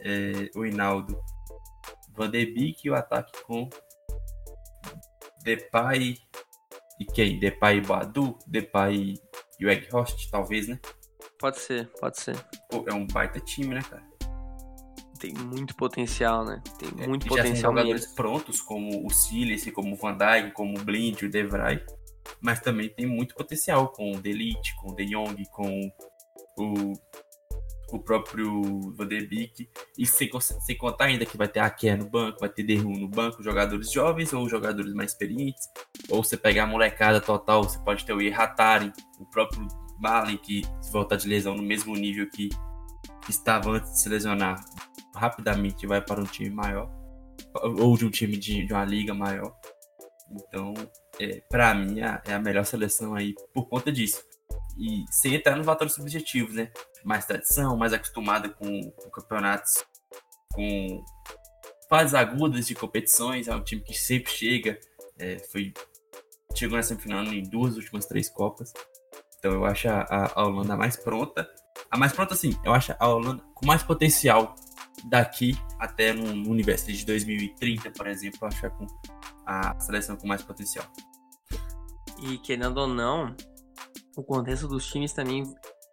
é, o Hinaldo, Van de Beek e o ataque com Depay e quem? Depay e Badu, Depay e o Egghorst, talvez, né? Pode ser, pode ser. Pô, é um baita time, né, cara? Tem muito potencial, né? Tem é, muito já potencial tem jogadores prontos, como o Silas, como o Van Dijk, como o Blind, o De Vrij. Mas também tem muito potencial com o Delite, com o De Jong, com o, o próprio Van de Beek. E sem, sem contar ainda que vai ter a Kea no banco, vai ter Derru no banco, jogadores jovens ou jogadores mais experientes. Ou você pegar a molecada total, você pode ter o Ihatari, o próprio Balen, que se voltar de lesão no mesmo nível que estava antes de se lesionar, rapidamente vai para um time maior, ou de um time de, de uma liga maior. Então, é, para mim, é, é a melhor seleção aí por conta disso. E sem entrar nos fatores subjetivos, né? Mais tradição, mais acostumada com, com campeonatos com fases agudas de competições. É um time que sempre chega. É, foi, chegou na semifinal em duas últimas três Copas. Então eu acho a, a Holanda mais pronta. A mais pronta, sim, eu acho a Holanda com mais potencial daqui até no, universo de 2030, por exemplo, acho com a seleção com mais potencial. E querendo ou não, o contexto dos times também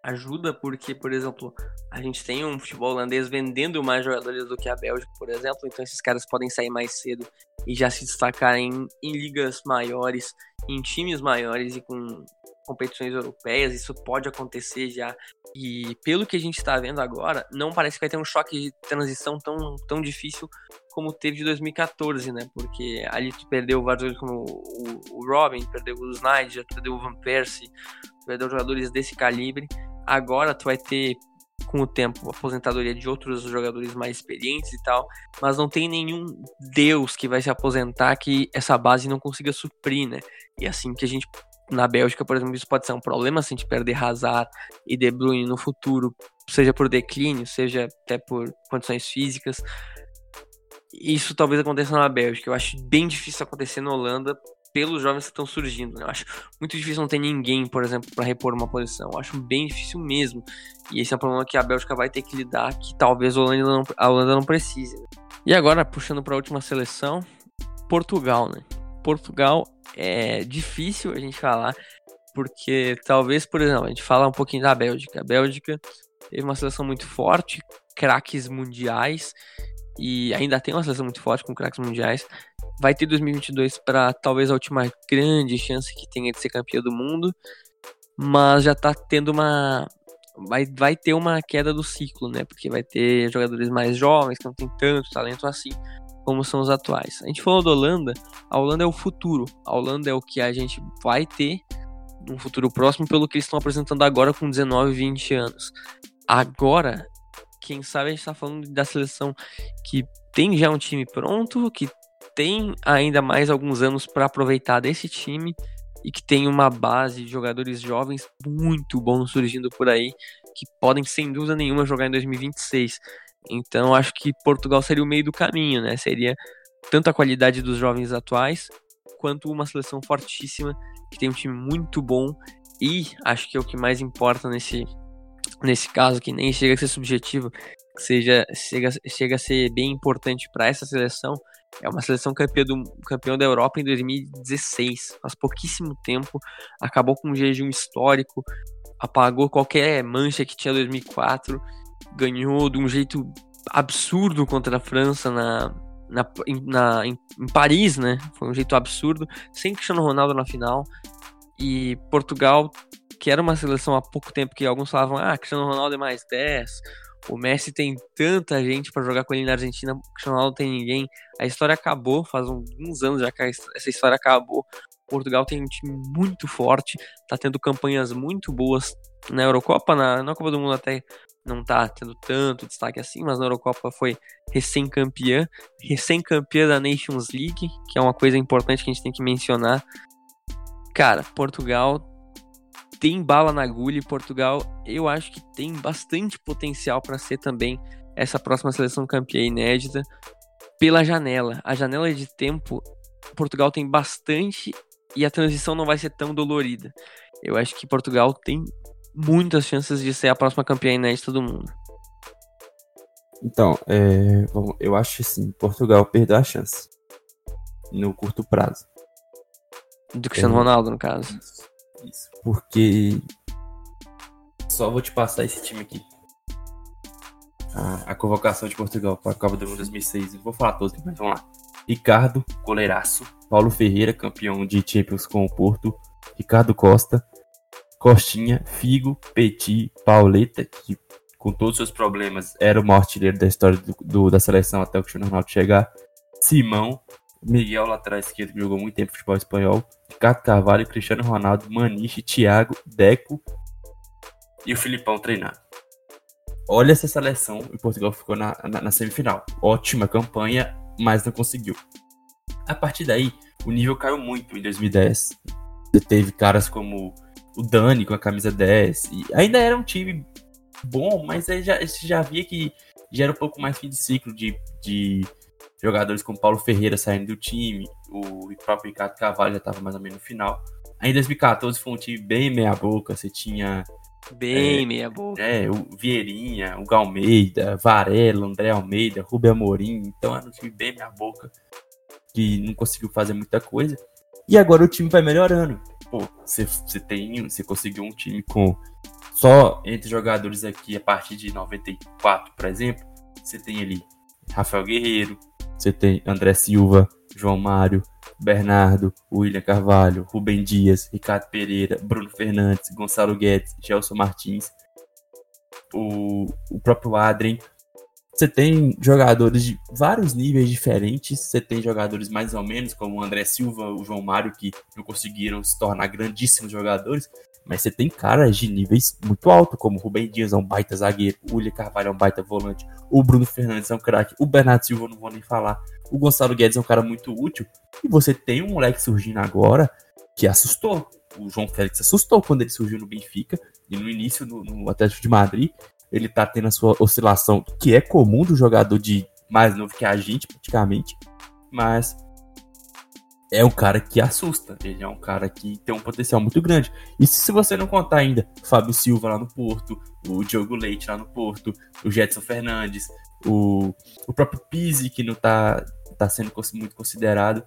ajuda porque, por exemplo, a gente tem um futebol holandês vendendo mais jogadores do que a Bélgica, por exemplo, então esses caras podem sair mais cedo e já se destacar em, em ligas maiores, em times maiores e com competições europeias, isso pode acontecer já. E pelo que a gente está vendo agora, não parece que vai ter um choque de transição tão, tão difícil como teve de 2014, né? Porque ali tu perdeu vários como o, o Robin, perdeu o Snyder, perdeu o Van Persie, perdeu jogadores desse calibre. Agora tu vai ter com o tempo aposentadoria de outros jogadores mais experientes e tal, mas não tem nenhum deus que vai se aposentar que essa base não consiga suprir, né? E assim que a gente na Bélgica, por exemplo, isso pode ser um problema se a gente perder Hazard e De Bruyne no futuro, seja por declínio, seja até por condições físicas. Isso talvez aconteça na Bélgica. Eu acho bem difícil acontecer na Holanda pelos jovens que estão surgindo. Né? Eu acho muito difícil não ter ninguém, por exemplo, para repor uma posição. Eu acho bem difícil mesmo. E esse é um problema que a Bélgica vai ter que lidar, que talvez a Holanda não, a Holanda não precise. Né? E agora, puxando para a última seleção, Portugal, né? Portugal é difícil a gente falar, porque talvez, por exemplo, a gente fala um pouquinho da Bélgica. A Bélgica teve uma seleção muito forte, craques mundiais, e ainda tem uma seleção muito forte com craques mundiais. Vai ter 2022 para talvez a última grande chance que tenha de ser campeão do mundo, mas já está tendo uma. Vai, vai ter uma queda do ciclo, né? Porque vai ter jogadores mais jovens que não tem tanto talento assim como são os atuais. A gente falou da Holanda, a Holanda é o futuro, a Holanda é o que a gente vai ter num futuro próximo pelo que eles estão apresentando agora com 19, 20 anos. Agora, quem sabe a gente está falando da seleção que tem já um time pronto, que tem ainda mais alguns anos para aproveitar desse time e que tem uma base de jogadores jovens muito bons surgindo por aí, que podem sem dúvida nenhuma jogar em 2026. Então acho que Portugal seria o meio do caminho, né? Seria tanto a qualidade dos jovens atuais, quanto uma seleção fortíssima, que tem um time muito bom. E acho que é o que mais importa nesse, nesse caso, que nem chega a ser subjetivo, que seja, chega, chega a ser bem importante para essa seleção, é uma seleção campeã, do, campeão da Europa em 2016, faz pouquíssimo tempo, acabou com um jejum histórico, apagou qualquer mancha que tinha 2004, ganhou de um jeito absurdo contra a França na, na, na em, em, Paris, né? Foi um jeito absurdo, sem Cristiano Ronaldo na final. E Portugal, que era uma seleção há pouco tempo que alguns falavam, ah, Cristiano Ronaldo é mais 10, o Messi tem tanta gente para jogar com ele na Argentina, o Cristiano Ronaldo tem ninguém. A história acabou, faz uns anos já que essa história acabou. Portugal tem um time muito forte, tá tendo campanhas muito boas na Eurocopa, na, na Copa do Mundo até não tá tendo tanto destaque assim, mas na Eurocopa foi recém-campeã, recém-campeã da Nations League, que é uma coisa importante que a gente tem que mencionar. Cara, Portugal tem bala na agulha e Portugal eu acho que tem bastante potencial para ser também essa próxima seleção campeã inédita pela janela. A janela de tempo, Portugal tem bastante e a transição não vai ser tão dolorida. Eu acho que Portugal tem muitas chances de ser a próxima campeã inédita do mundo. Então, é, eu acho assim, Portugal perdeu a chance no curto prazo. Do Cristiano é, Ronaldo, no caso. Isso, isso, porque só vou te passar esse time aqui. A, a convocação de Portugal para a Copa do Mundo 2006. Eu vou falar todos, mas vamos lá. Ricardo, goleiraço. Paulo Ferreira, campeão de Champions com o Porto. Ricardo Costa, Costinha, Figo, Petit, Pauleta, que com todos os seus problemas era o maior artilheiro da história do, do, da seleção até o Cristiano Ronaldo chegar. Simão, Miguel lateral esquerdo que jogou muito tempo futebol espanhol, Ricardo Carvalho, Cristiano Ronaldo, Maniche, Thiago, Deco e o Filipão treinando. Olha essa seleção e Portugal ficou na, na, na semifinal. Ótima campanha, mas não conseguiu. A partir daí, o nível caiu muito em 2010. Teve caras como o Dani com a camisa 10. E ainda era um time bom, mas aí já, já via que já era um pouco mais fim de ciclo de, de jogadores como Paulo Ferreira saindo do time, o próprio Ricardo Cavalho já estava mais ou menos no final. Aí em 2014 foi um time bem meia-boca, você tinha. Bem é, meia-boca. É, o Vieirinha, o Galmeida, Varela, André Almeida, Rubem Amorim. Então era um time bem meia-boca, que não conseguiu fazer muita coisa. E agora o time vai melhorando pô, você, você tem, você conseguiu um time com só entre jogadores aqui a partir de 94, por exemplo, você tem ali Rafael Guerreiro, você tem André Silva, João Mário, Bernardo, William Carvalho, Rubem Dias, Ricardo Pereira, Bruno Fernandes, Gonçalo Guedes, Gelson Martins, o, o próprio Adrien, você tem jogadores de vários níveis diferentes. Você tem jogadores mais ou menos, como o André Silva, o João Mário, que não conseguiram se tornar grandíssimos jogadores. Mas você tem caras de níveis muito altos, como o Rubem Dias é um baita zagueiro, o William Carvalho é um baita volante, o Bruno Fernandes é um craque, o Bernardo Silva não vou nem falar, o Gonçalo Guedes é um cara muito útil. E você tem um moleque surgindo agora que assustou. O João Félix assustou quando ele surgiu no Benfica e no início no, no Atlético de Madrid ele tá tendo a sua oscilação, que é comum do jogador de mais novo que a gente, praticamente, mas é um cara que assusta. Ele é um cara que tem um potencial muito grande. E se você não contar ainda Fábio Silva lá no Porto, o Diogo Leite lá no Porto, o Jetson Fernandes, o, o próprio Pizzi, que não tá, tá sendo muito considerado.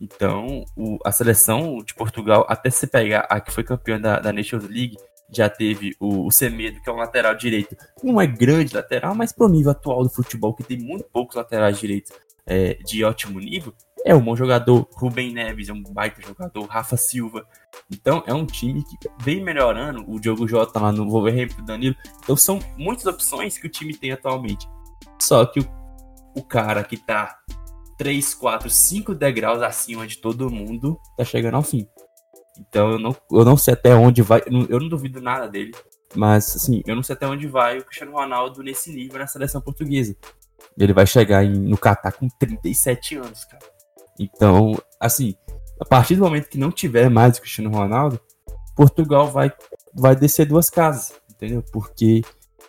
Então, o, a seleção de Portugal, até se pegar a que foi campeã da, da Nations League, já teve o, o Semedo, que é um lateral direito. Não é grande lateral, mas pro nível atual do futebol, que tem muito poucos laterais direitos é, de ótimo nível, é um bom jogador. Rubem Neves é um baita jogador. Rafa Silva. Então é um time que vem melhorando. O Diogo Jota lá no Wolverhampton, Danilo. Então são muitas opções que o time tem atualmente. Só que o, o cara que tá 3, 4, 5 degraus acima de todo mundo tá chegando ao fim. Então eu não, eu não sei até onde vai. Eu não duvido nada dele. Mas, assim, eu não sei até onde vai o Cristiano Ronaldo nesse nível na seleção portuguesa. Ele vai chegar em, no Catar com 37 anos, cara. Então, assim, a partir do momento que não tiver mais o Cristiano Ronaldo, Portugal vai, vai descer duas casas, entendeu? Porque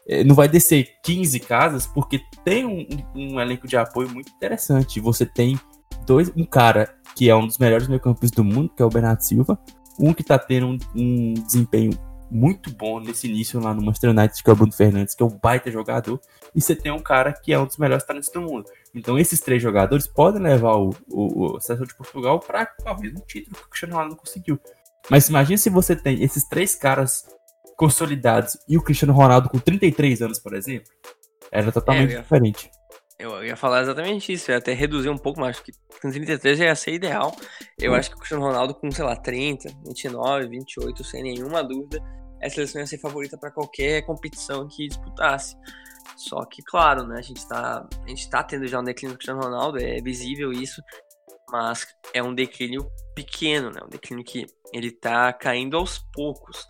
é, não vai descer 15 casas porque tem um, um, elenco de apoio muito interessante. Você tem dois, um cara que é um dos melhores meio-campistas do mundo, que é o Bernardo Silva, um que tá tendo um, um, desempenho muito bom nesse início lá no Manchester United, que é o Bruno Fernandes, que é um baita jogador, e você tem um cara que é um dos melhores talentos do mundo. Então esses três jogadores podem levar o, o, o Seleção de Portugal para talvez um título que o Cristiano Ronaldo não conseguiu. Mas imagine se você tem esses três caras consolidados e o Cristiano Ronaldo com 33 anos, por exemplo, era totalmente é, diferente. Eu ia falar exatamente isso, eu ia até reduzir um pouco, mas que com 33 já ia ser ideal. Eu acho que o Cristiano Ronaldo com, sei lá, 30, 29, 28, sem nenhuma dúvida, essa seleção ia ser favorita para qualquer competição que disputasse. Só que, claro, né, a gente tá, a gente tá tendo já um declínio do Cristiano Ronaldo, é visível isso, mas é um declínio pequeno, né, um declínio que ele tá caindo aos poucos.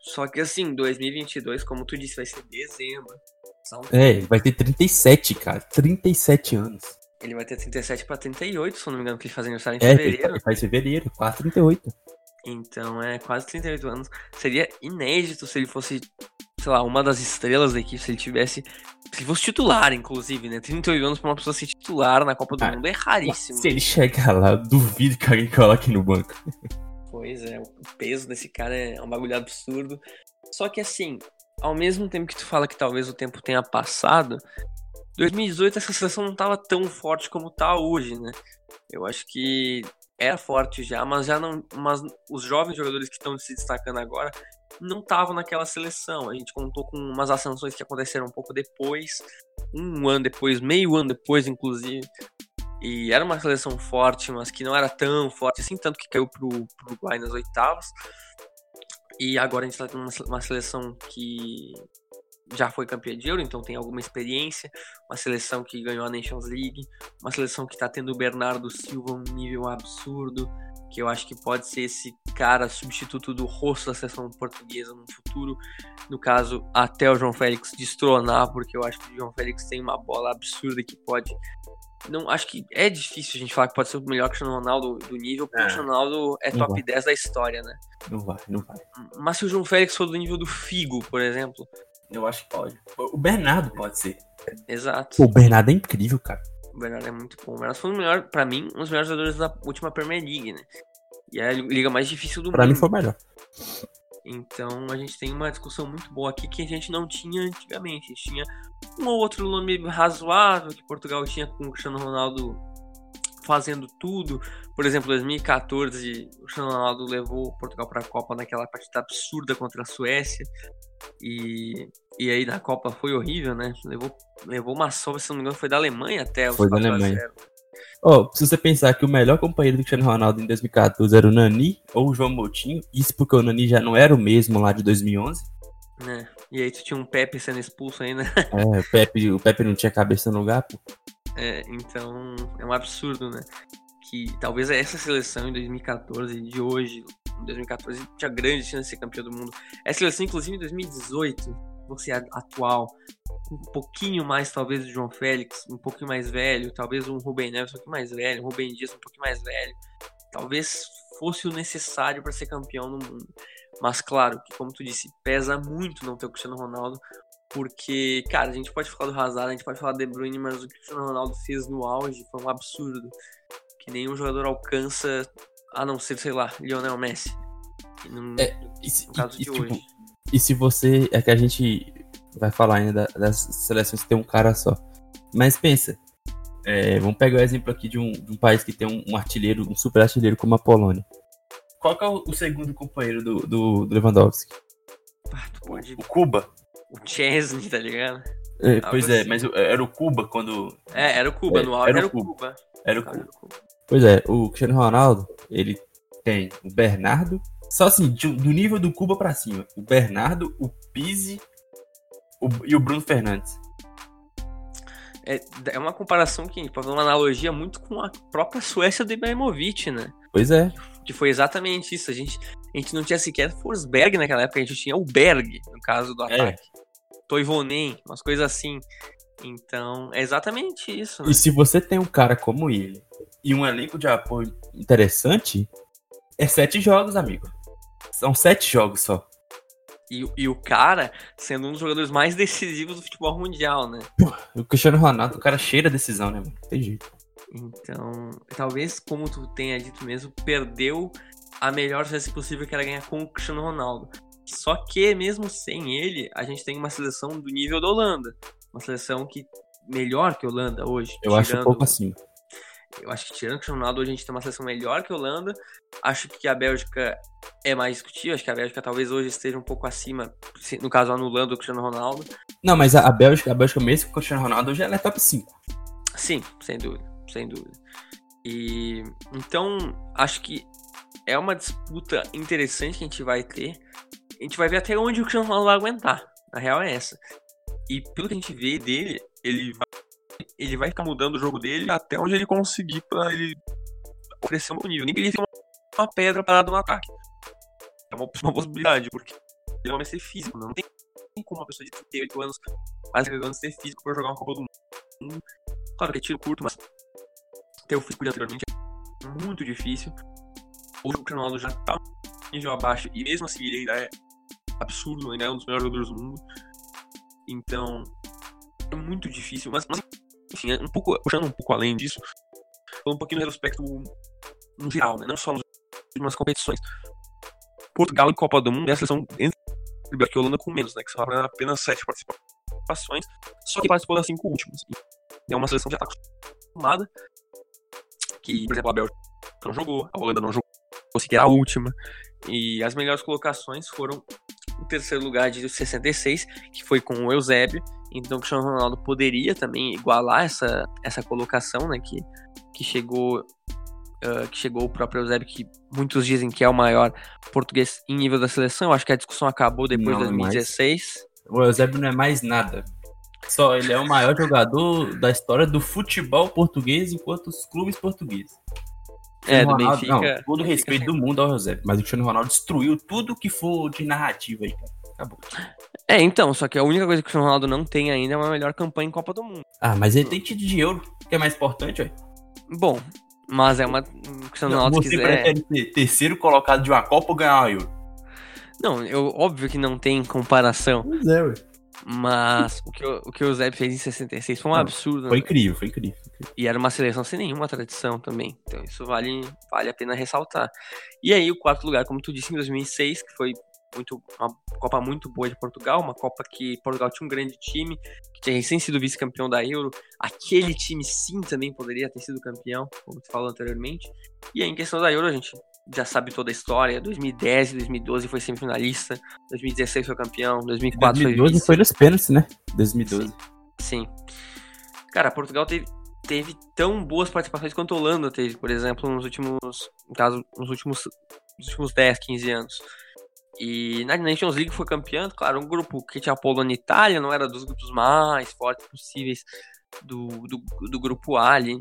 Só que assim, 2022, como tu disse, vai ser dezembro. São... É, ele vai ter 37, cara. 37 anos. Ele vai ter 37 pra 38, se eu não me engano, que ele faz aniversário em é, fevereiro. Ele faz fevereiro, quase 38. Então é quase 38 anos. Seria inédito se ele fosse, sei lá, uma das estrelas da equipe, se ele tivesse. Se ele fosse titular, inclusive, né? 38 anos pra uma pessoa ser titular na Copa do ah, Mundo é raríssimo. Se ele chegar lá, duvido que alguém coloque no banco. Pois é, o peso desse cara é um bagulho absurdo. Só que assim, ao mesmo tempo que tu fala que talvez o tempo tenha passado, 2018 essa seleção não estava tão forte como tá hoje, né? Eu acho que era forte já, mas já não, mas os jovens jogadores que estão se destacando agora não estavam naquela seleção. A gente contou com umas ascensões que aconteceram um pouco depois, um ano depois, meio ano depois, inclusive. E era uma seleção forte, mas que não era tão forte assim, tanto que caiu pro, pro Uruguai nas oitavas. E agora a gente tá tendo uma seleção que já foi campeã de Euro, então tem alguma experiência. Uma seleção que ganhou a Nations League. Uma seleção que tá tendo o Bernardo Silva um nível absurdo. Que eu acho que pode ser esse cara substituto do rosto da seleção portuguesa no futuro. No caso, até o João Félix destronar, porque eu acho que o João Félix tem uma bola absurda que pode não, acho que é difícil a gente falar que pode ser o melhor Cristiano Ronaldo do nível, porque o é. Cristiano Ronaldo é top vai. 10 da história, né? Não vai, não vai. Mas se o João Félix for do nível do Figo, por exemplo. Eu acho que pode. O Bernardo pode ser. Exato. O Bernardo é incrível, cara. O Bernardo é muito bom. O Bernardo foi o melhor, pra mim, um dos melhores jogadores da última Premier League, né? E é a liga mais difícil do pra mundo. Pra mim foi o melhor. Então a gente tem uma discussão muito boa aqui que a gente não tinha antigamente. A gente tinha um ou outro nome razoável que Portugal tinha com o Cristiano Ronaldo fazendo tudo. Por exemplo, 2014, o Cristiano Ronaldo levou Portugal para a Copa naquela partida absurda contra a Suécia. E, e aí na Copa foi horrível, né? Levou, levou uma sova, se não me engano, foi da Alemanha até. Foi da Alemanha. Oh, se você pensar que o melhor companheiro do Cristiano Ronaldo em 2014 era o Nani ou o João Moutinho, isso porque o Nani já não era o mesmo lá de 2011. É, e aí tu tinha um Pepe sendo expulso ainda. *laughs* É, o Pepe, o Pepe não tinha cabeça no lugar, pô. É, então é um absurdo, né? Que talvez essa seleção em 2014 de hoje, em 2014, tinha grande chance de ser campeão do mundo. Essa seleção, inclusive, em 2018, você atual, um pouquinho mais, talvez, do João Félix, um pouquinho mais velho, talvez um Rubem Neves um pouquinho mais velho, um Rubem Dias um pouquinho mais velho, talvez fosse o necessário para ser campeão no mundo. Mas claro que, como tu disse, pesa muito não ter o Cristiano Ronaldo, porque, cara, a gente pode falar do Hazard, a gente pode falar do De Bruyne, mas o que o Cristiano Ronaldo fez no auge foi um absurdo, que nenhum jogador alcança, a não ser, sei lá, Lionel Messi. No, é, e, no caso e, de e, hoje. Tipo, e se você. É que a gente vai falar ainda das seleções que tem um cara só. Mas pensa, é, vamos pegar o exemplo aqui de um, de um país que tem um, um, artilheiro, um super artilheiro como a Polônia. Qual é o, o, segundo companheiro do, do, do Lewandowski? Ah, pode... O Cuba. O Chesney, tá ligado? É, pois é, assim. mas era o Cuba quando. É, era o Cuba, é, no auge era, o Cuba. Cuba. Era o Cuba. Pois é, o Cristiano Ronaldo, ele tem o Bernardo, só assim, do nível do Cuba pra cima. O Bernardo, o Pise o, e o Bruno Fernandes. É, é uma comparação que pode fazer uma analogia muito com a própria Suécia do Ibrahimovic, né? Pois é. Que foi exatamente isso. A gente, a gente não tinha sequer Forsberg naquela época, a gente tinha o Berg, no caso do é. ataque. É. Toivonen, umas coisas assim. Então, é exatamente isso. Né? E se você tem um cara como ele e um elenco de apoio interessante, é sete jogos, amigo. São sete jogos só. E, e, o cara sendo um dos jogadores mais decisivos do futebol mundial, né? Pô, o Cristiano Ronaldo, o cara cheira a decisão, né, mano? Tem jeito. Então, talvez, como tu tenha dito mesmo, perdeu a melhor chance possível que era ganhar com o Cristiano Ronaldo. Só que, mesmo sem ele, a gente tem uma seleção do nível da Holanda. Uma seleção que melhor que a Holanda hoje. Eu tirando... acho um pouco assim. Eu acho que tirando o Cristiano Ronaldo, hoje a gente tem uma seleção melhor que a Holanda. Acho que a Bélgica é mais discutível. Acho que a Bélgica talvez hoje esteja um pouco acima, no caso, anulando o Cristiano Ronaldo. Não, mas a Bélgica, a Bélgica mesmo com o Cristiano Ronaldo, hoje ela é top 5. Sim, sem dúvida, sem dúvida. E então, acho que é uma disputa interessante que a gente vai ter. A gente vai ver até onde o Cristiano Ronaldo vai aguentar. A real é essa. E pelo que a gente vê dele, ele vai ele vai ficar mudando o jogo dele até onde ele conseguir para ele crescer um nível. Nem que ele fique uma pedra parada no ataque. É uma, uma possibilidade, porque ele vai ser físico. Não tem, como uma pessoa de 38 anos, mais anos, ser físico para jogar uma Copa do Mundo. Claro que é tiro curto, mas ter o físico de anteriormente é muito difícil. Hoje o Cristiano já tá nível abaixo e mesmo assim ele ainda é absurdo, ainda é um dos melhores jogadores do mundo. Então, é muito difícil, mas, mas enfim, um pouco, puxando um pouco além disso, falando um pouquinho no retrospecto no geral, né? Não só nas últimas competições. Portugal em Copa do Mundo é a seleção entre a Holanda com menos, né? Que são apenas sete participações, só que participou das cinco últimas. É uma seleção já está acostumada. Que, por exemplo, a Bélgica não jogou, a Holanda não jogou sequer a última. E as melhores colocações foram o terceiro lugar de 66, que foi com o Eusébio. Então o Cristiano Ronaldo poderia também igualar essa, essa colocação, né? Que, que chegou. Uh, que chegou o próprio Eusébio, que muitos dizem que é o maior português em nível da seleção. Eu acho que a discussão acabou depois de 2016. O Eusébio não é mais nada. Só ele é o maior jogador da história do futebol português enquanto os clubes portugueses. É, do Ronaldo, Benfica. Não, todo respeito do mundo ao José, mas o Cristiano Ronaldo destruiu tudo que for de narrativa aí, cara. Acabou. É, então, só que a única coisa que o Cristiano Ronaldo não tem ainda é uma melhor campanha em Copa do Mundo. Ah, mas ele tem título de euro, que é mais importante, ué. Bom, mas é uma. O Cristiano Ronaldo Você quiser... prefere ser terceiro colocado de uma Copa ou ganhar uma euro? Não, eu, óbvio que não tem comparação. Pois é, ué. Mas o que, o, o que o Zeb fez em 66 foi um absurdo. Foi né? incrível, foi incrível, E era uma seleção sem nenhuma tradição também. Então isso vale, vale a pena ressaltar. E aí o quarto lugar, como tu disse, em 2006, que foi muito, uma Copa muito boa de Portugal, uma Copa que Portugal tinha um grande time, que tinha recém sido vice-campeão da Euro. Aquele time sim também poderia ter sido campeão, como tu falou anteriormente. E aí em questão da Euro, a gente já sabe toda a história. 2010 e 2012 foi semifinalista, 2016 foi campeão, 2004 2012 foi vice. foi nos pênaltis, né? 2012. Sim. Sim. Cara, Portugal teve, teve tão boas participações quanto a Holanda teve, por exemplo, nos últimos, no caso, nos últimos, nos últimos 10, 15 anos. E na Nations League foi campeão, claro, um grupo que tinha Polônia e Itália, não era dos grupos mais fortes possíveis do, do, do grupo A ali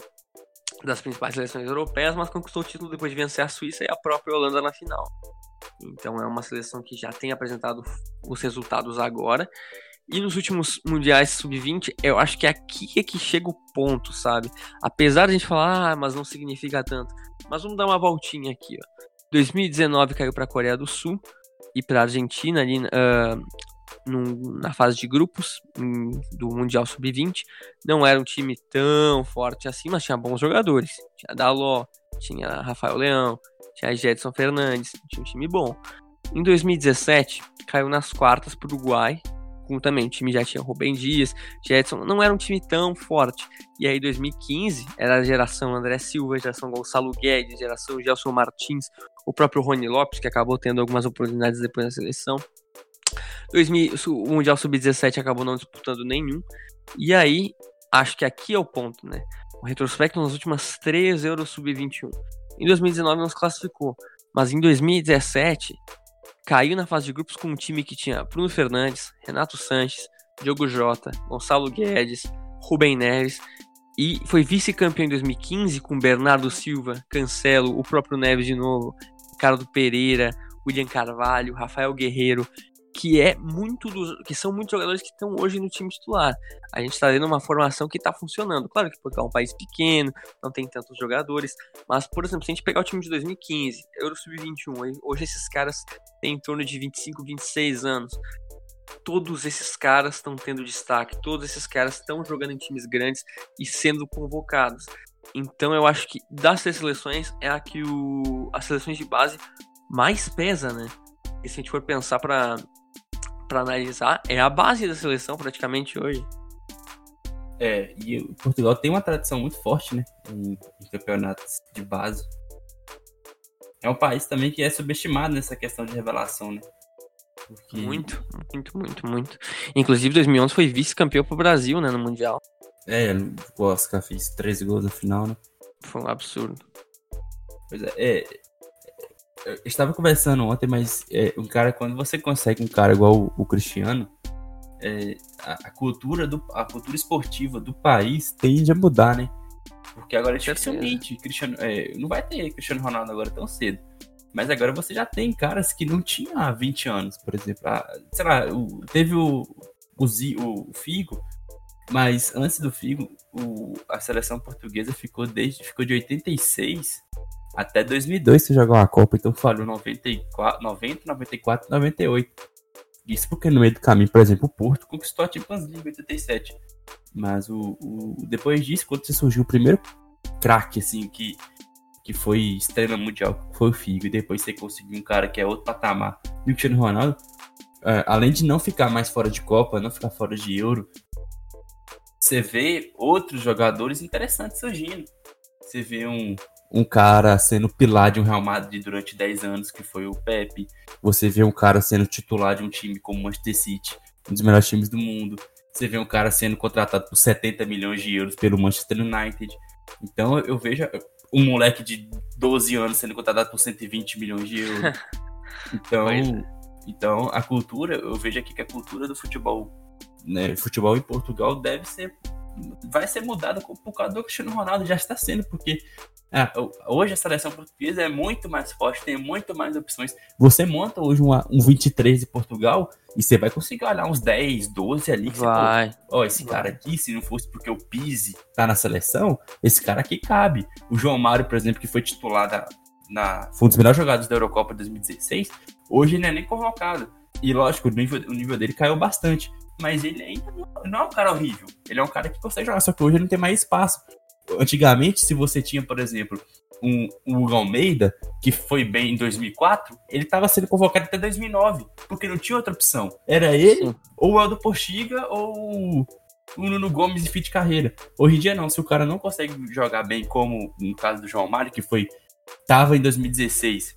das principais seleções europeias, mas conquistou o título depois de vencer a Suíça e a própria Holanda na final. Então é uma seleção que já tem apresentado os resultados agora. E nos últimos mundiais sub-20, eu acho que aqui é que chega o ponto, sabe? Apesar de a gente falar, ah, mas não significa tanto. Mas vamos dar uma voltinha aqui, ó. 2019 caiu para a Coreia do Sul e para a Argentina ali uh, num, na fase de grupos um, do Mundial Sub-20. Não era um time tão forte assim, mas tinha bons jogadores. Tinha Daló, tinha Rafael Leão, tinha Jetson Fernandes, tinha um time bom. Em 2017, caiu nas quartas para o Uruguai, com também o time já tinha Rubem Dias, Jetson, não era um time tão forte. E aí 2015 era a geração André Silva, geração Gonçalo Guedes, geração Gelson Martins, o próprio Rony Lopes, que acabou tendo algumas oportunidades depois da seleção. 2000, o Mundial Sub-17 acabou não disputando nenhum. E aí, acho que aqui é o ponto, né? O retrospecto nas últimas três Euros Sub-21. Em 2019 não se classificou, mas em 2017 caiu na fase de grupos com um time que tinha Bruno Fernandes, Renato Sanches, Diogo Jota, Gonçalo Guedes, Rubem Neves e foi vice-campeão em 2015 com Bernardo Silva, Cancelo, o próprio Neves de novo, Ricardo Pereira, William Carvalho, Rafael Guerreiro que é muito dos, que são muitos jogadores que estão hoje no time titular. A gente está vendo uma formação que está funcionando. Claro que Portugal é um país pequeno, não tem tantos jogadores, mas por exemplo, se a gente pegar o time de 2015, Euro Sub-21, hoje esses caras têm em torno de 25, 26 anos. Todos esses caras estão tendo destaque, todos esses caras estão jogando em times grandes e sendo convocados. Então eu acho que das três seleções é a que o, as seleções de base mais pesa, né? E se a gente for pensar para para analisar, é a base da seleção praticamente hoje. É, e o Portugal tem uma tradição muito forte, né, em, em, campeonatos de base. É um país também que é subestimado nessa questão de revelação, né? Porque... Muito, muito, muito, muito. Inclusive, 2011 foi vice-campeão pro Brasil, né, no Mundial. É, o Oscar fez 13 gols na final, né? Foi um absurdo. Pois é, é eu estava conversando ontem, mas é, um cara, quando você consegue um cara igual o, o Cristiano, é, a, a, cultura do, a cultura esportiva do país tende a mudar, né? Porque agora é dificilmente Cristiano, é, não vai ter Cristiano Ronaldo agora tão cedo. Mas agora você já tem caras que não tinham há 20 anos, por exemplo. Ah, sei lá, o, teve o, o, o, Figo, mas antes do Figo, o, a seleção portuguesa ficou desde ficou de 86 até 2002 você jogou uma Copa, então falhou 94, 90, 94, 98. Isso porque no meio do caminho, por exemplo, o Porto conquistou a Champions League em 87. Mas o, o, depois disso, quando você surgiu o primeiro craque, assim, que, que foi estrela mundial, foi o Figo, e depois você conseguiu um cara que é outro patamar, o Cristiano Ronaldo, é, além de não ficar mais fora de Copa, não ficar fora de Euro, você vê outros jogadores interessantes surgindo. Você vê um, um cara sendo pilar de um Real Madrid durante 10 anos, que foi o Pepe. Você vê um cara sendo titular de um time como o Manchester City, um dos melhores times do mundo. Você vê um cara sendo contratado por 70 milhões de euros pelo Manchester United. Então eu vejo um moleque de 12 anos sendo contratado por 120 milhões de euros. *laughs* Então, então a cultura, eu vejo aqui que a cultura do futebol, né, futebol em Portugal deve ser vai ser mudada por causa do Cristiano Ronaldo, já está sendo, porque é, hoje a seleção portuguesa é muito mais forte, tem muito mais opções. Você monta hoje uma, um 23 de Portugal e você vai conseguir olhar uns 10, 12 ali. vai. Ó, esse vai. cara aqui, se não fosse porque o Pise tá na seleção, esse cara aqui cabe. O João Mário, por exemplo, que foi titular da, na, foi um dos melhores jogadores da Eurocopa 2016, hoje ele não é nem convocado. E lógico, o nível, o nível dele caiu bastante mas ele ainda não é um cara horrível. Ele é um cara que consegue jogar, só que hoje ele não tem mais espaço. Antigamente, se você tinha, por exemplo, um, um Hugo Almeida, que foi bem em 2004, ele estava sendo convocado até 2009, porque não tinha outra opção. Era ele, Sim. ou o Aldo Postiga, ou o Nuno Gomes e fim de carreira. Hoje em dia não, se o cara não consegue jogar bem, como no caso do João Mário, que foi tava em 2016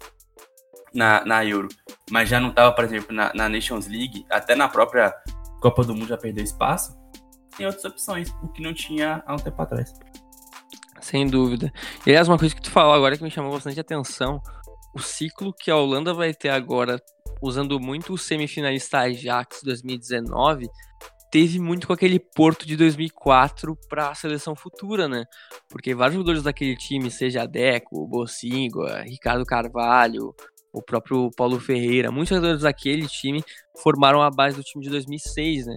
na, na Euro, mas já não tava, por exemplo, na, na Nations League, até na própria Copa do Mundo já perdeu espaço, tem outras opções, o que não tinha há um tempo atrás. Sem dúvida. E aliás, uma coisa que tu falou agora que me chamou bastante atenção, o ciclo que a Holanda vai ter agora, usando muito o semifinalista Ajax 2019, teve muito com aquele Porto de 2004 para a seleção futura, né? Porque vários jogadores daquele time, seja Deco, Bocingua, Ricardo Carvalho, o próprio Paulo Ferreira, muitos jogadores daquele time formaram a base do time de 2006, né?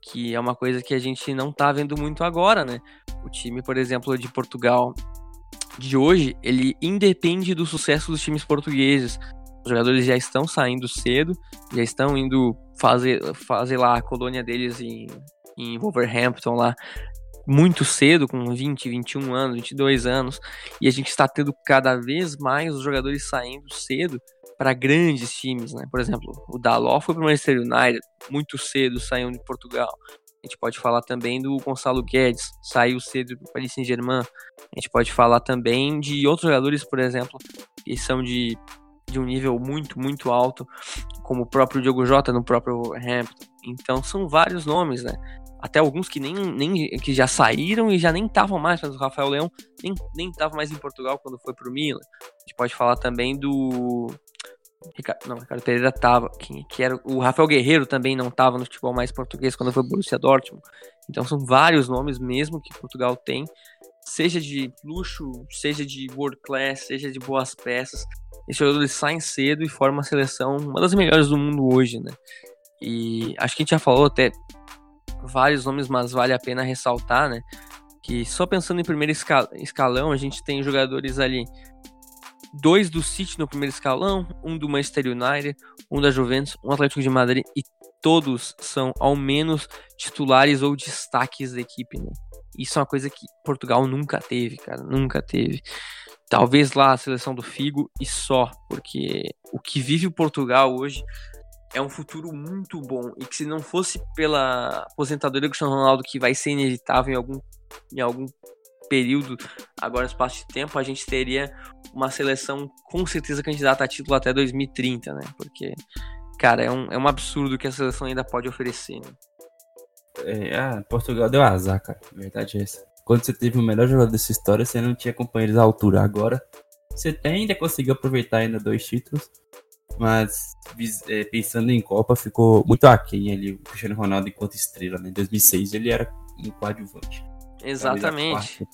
Que é uma coisa que a gente não tá vendo muito agora, né? O time, por exemplo, de Portugal de hoje, ele independe do sucesso dos times portugueses. Os jogadores já estão saindo cedo, já estão indo fazer, fazer lá a colônia deles em, em Wolverhampton lá muito cedo, com 20, 21 anos, 22 anos, e a gente está tendo cada vez mais os jogadores saindo cedo para grandes times, né? Por exemplo, o Daló foi para o Manchester United muito cedo, saiu de Portugal. A gente pode falar também do Gonçalo Guedes, saiu cedo para o Paris Saint-Germain. A gente pode falar também de outros jogadores, por exemplo, que são de, de um nível muito, muito alto, como o próprio Diogo Jota no próprio Wolverhampton. Então são vários nomes, né? Até alguns que nem, nem que já saíram e já nem estavam mais, mas o Rafael Leão nem nem estava mais em Portugal quando foi para o Milan. A gente pode falar também do Ricardo, não, Ricardo Pereira tava, que, que era o Rafael Guerreiro também não estava no futebol mais português quando foi Borussia Dortmund. Então são vários nomes mesmo que Portugal tem, seja de luxo, seja de world class, seja de boas peças. Esses jogadores saem cedo e formam uma seleção, uma das melhores do mundo hoje, né? E acho que a gente já falou até vários nomes, mas vale a pena ressaltar, né? Que só pensando em primeiro escalão, a gente tem jogadores ali. Dois do City no primeiro escalão, um do Manchester United, um da Juventus, um Atlético de Madrid e todos são ao menos titulares ou destaques da equipe, né? Isso é uma coisa que Portugal nunca teve, cara, nunca teve. Talvez lá a seleção do Figo e só, porque o que vive o Portugal hoje é um futuro muito bom e que se não fosse pela aposentadoria do Cristiano Ronaldo, que vai ser inevitável em algum, em algum período, agora no espaço de tempo, a gente teria uma seleção com certeza candidata a título até 2030, né? Porque cara, é um, é um absurdo que a seleção ainda pode oferecer. Né? É, ah, Portugal deu azar, cara. Verdade é essa. Quando você teve o melhor jogador dessa história, você não tinha companheiros à altura. Agora, você tem, ainda conseguiu aproveitar ainda dois títulos. Mas é, pensando em Copa, ficou muito aquém ali o Cristiano Ronaldo enquanto estrela. Né? Em 2006 ele era um coadjuvante. Exatamente.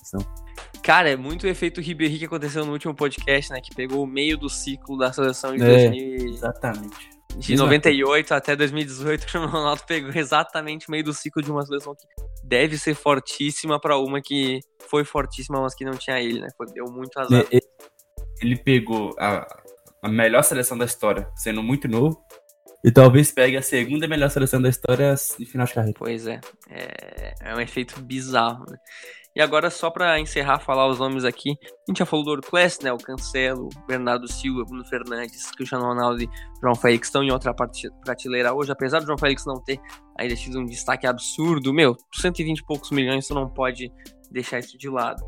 Cara, é muito o efeito Ribéry que aconteceu no último podcast, né? Que pegou o meio do ciclo da seleção de é, 2000. Exatamente. De 98 até 2018, *laughs* o Cristiano Ronaldo pegou exatamente o meio do ciclo de uma seleção que deve ser fortíssima para uma que foi fortíssima, mas que não tinha ele, né? Deu muito azar. Ele pegou a, a melhor seleção da história, sendo muito novo, e talvez pegue a segunda melhor seleção da história em final de carreira. Pois é. É, é um efeito bizarro, né? E agora, só para encerrar, falar os nomes aqui. A gente já falou do Orclass, né? O Cancelo, Bernardo Silva, Bruno Fernandes, Cristiano Ronaldo e João Félix estão em outra prateleira hoje. Apesar do João Félix não ter ainda tido um destaque absurdo, meu, 120 e poucos milhões, tu não pode deixar isso de lado.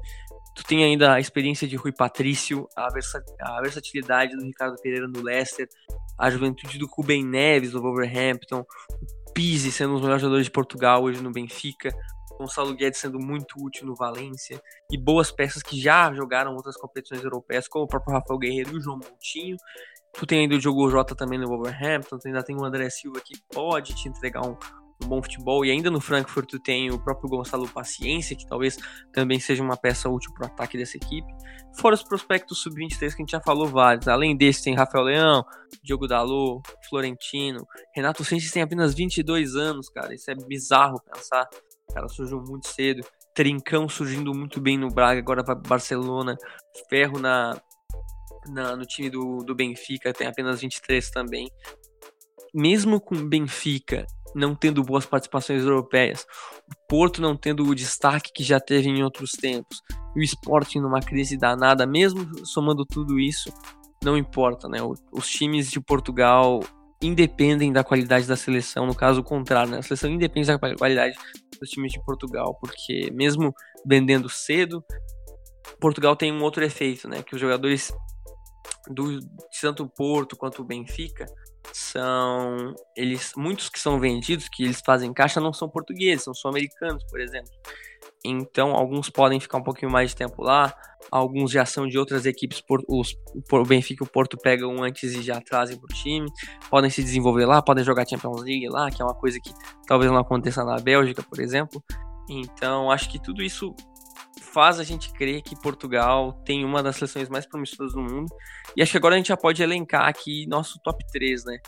Tu tem ainda a experiência de Rui Patrício, a, versa a versatilidade do Ricardo Pereira no Leicester, a juventude do Ruben Neves no Wolverhampton, o Pizzi sendo um dos melhores jogadores de Portugal hoje no Benfica, Gonçalo Guedes sendo muito útil no Valência, e boas peças que já jogaram outras competições europeias, como o próprio Rafael Guerreiro e o João Moutinho. Tu tem ainda o Diogo Jota também no Wolverhampton, tu ainda tem o André Silva que pode te entregar um, um bom futebol, e ainda no Frankfurt tu tem o próprio Gonçalo Paciência, que talvez também seja uma peça útil para o ataque dessa equipe. Fora os prospectos sub-23 que a gente já falou vários. Além desse, tem Rafael Leão, Diogo Dalot, Florentino. Renato Sanches tem apenas 22 anos, cara. Isso é bizarro pensar. O cara surgiu muito cedo. Trincão surgindo muito bem no Braga, agora para Barcelona. Ferro na, na, no time do, do Benfica, tem apenas 23 também. Mesmo com Benfica não tendo boas participações europeias, o Porto não tendo o destaque que já teve em outros tempos, e o Sporting numa crise danada, mesmo somando tudo isso, não importa, né? Os times de Portugal independem da qualidade da seleção, no caso contrário, né? A seleção independe da qualidade dos times de Portugal, porque mesmo vendendo cedo, Portugal tem um outro efeito, né? Que os jogadores do tanto Porto quanto o Benfica são eles muitos que são vendidos que eles fazem caixa não são portugueses, são sul-americanos, por exemplo. Então, alguns podem ficar um pouquinho mais de tempo lá, alguns já são de outras equipes, por, os, o Benfica e o Porto pegam antes e já trazem para o time, podem se desenvolver lá, podem jogar Champions League lá, que é uma coisa que talvez não aconteça na Bélgica, por exemplo. Então, acho que tudo isso faz a gente crer que Portugal tem uma das seleções mais promissoras do mundo. E acho que agora a gente já pode elencar aqui nosso top 3, né?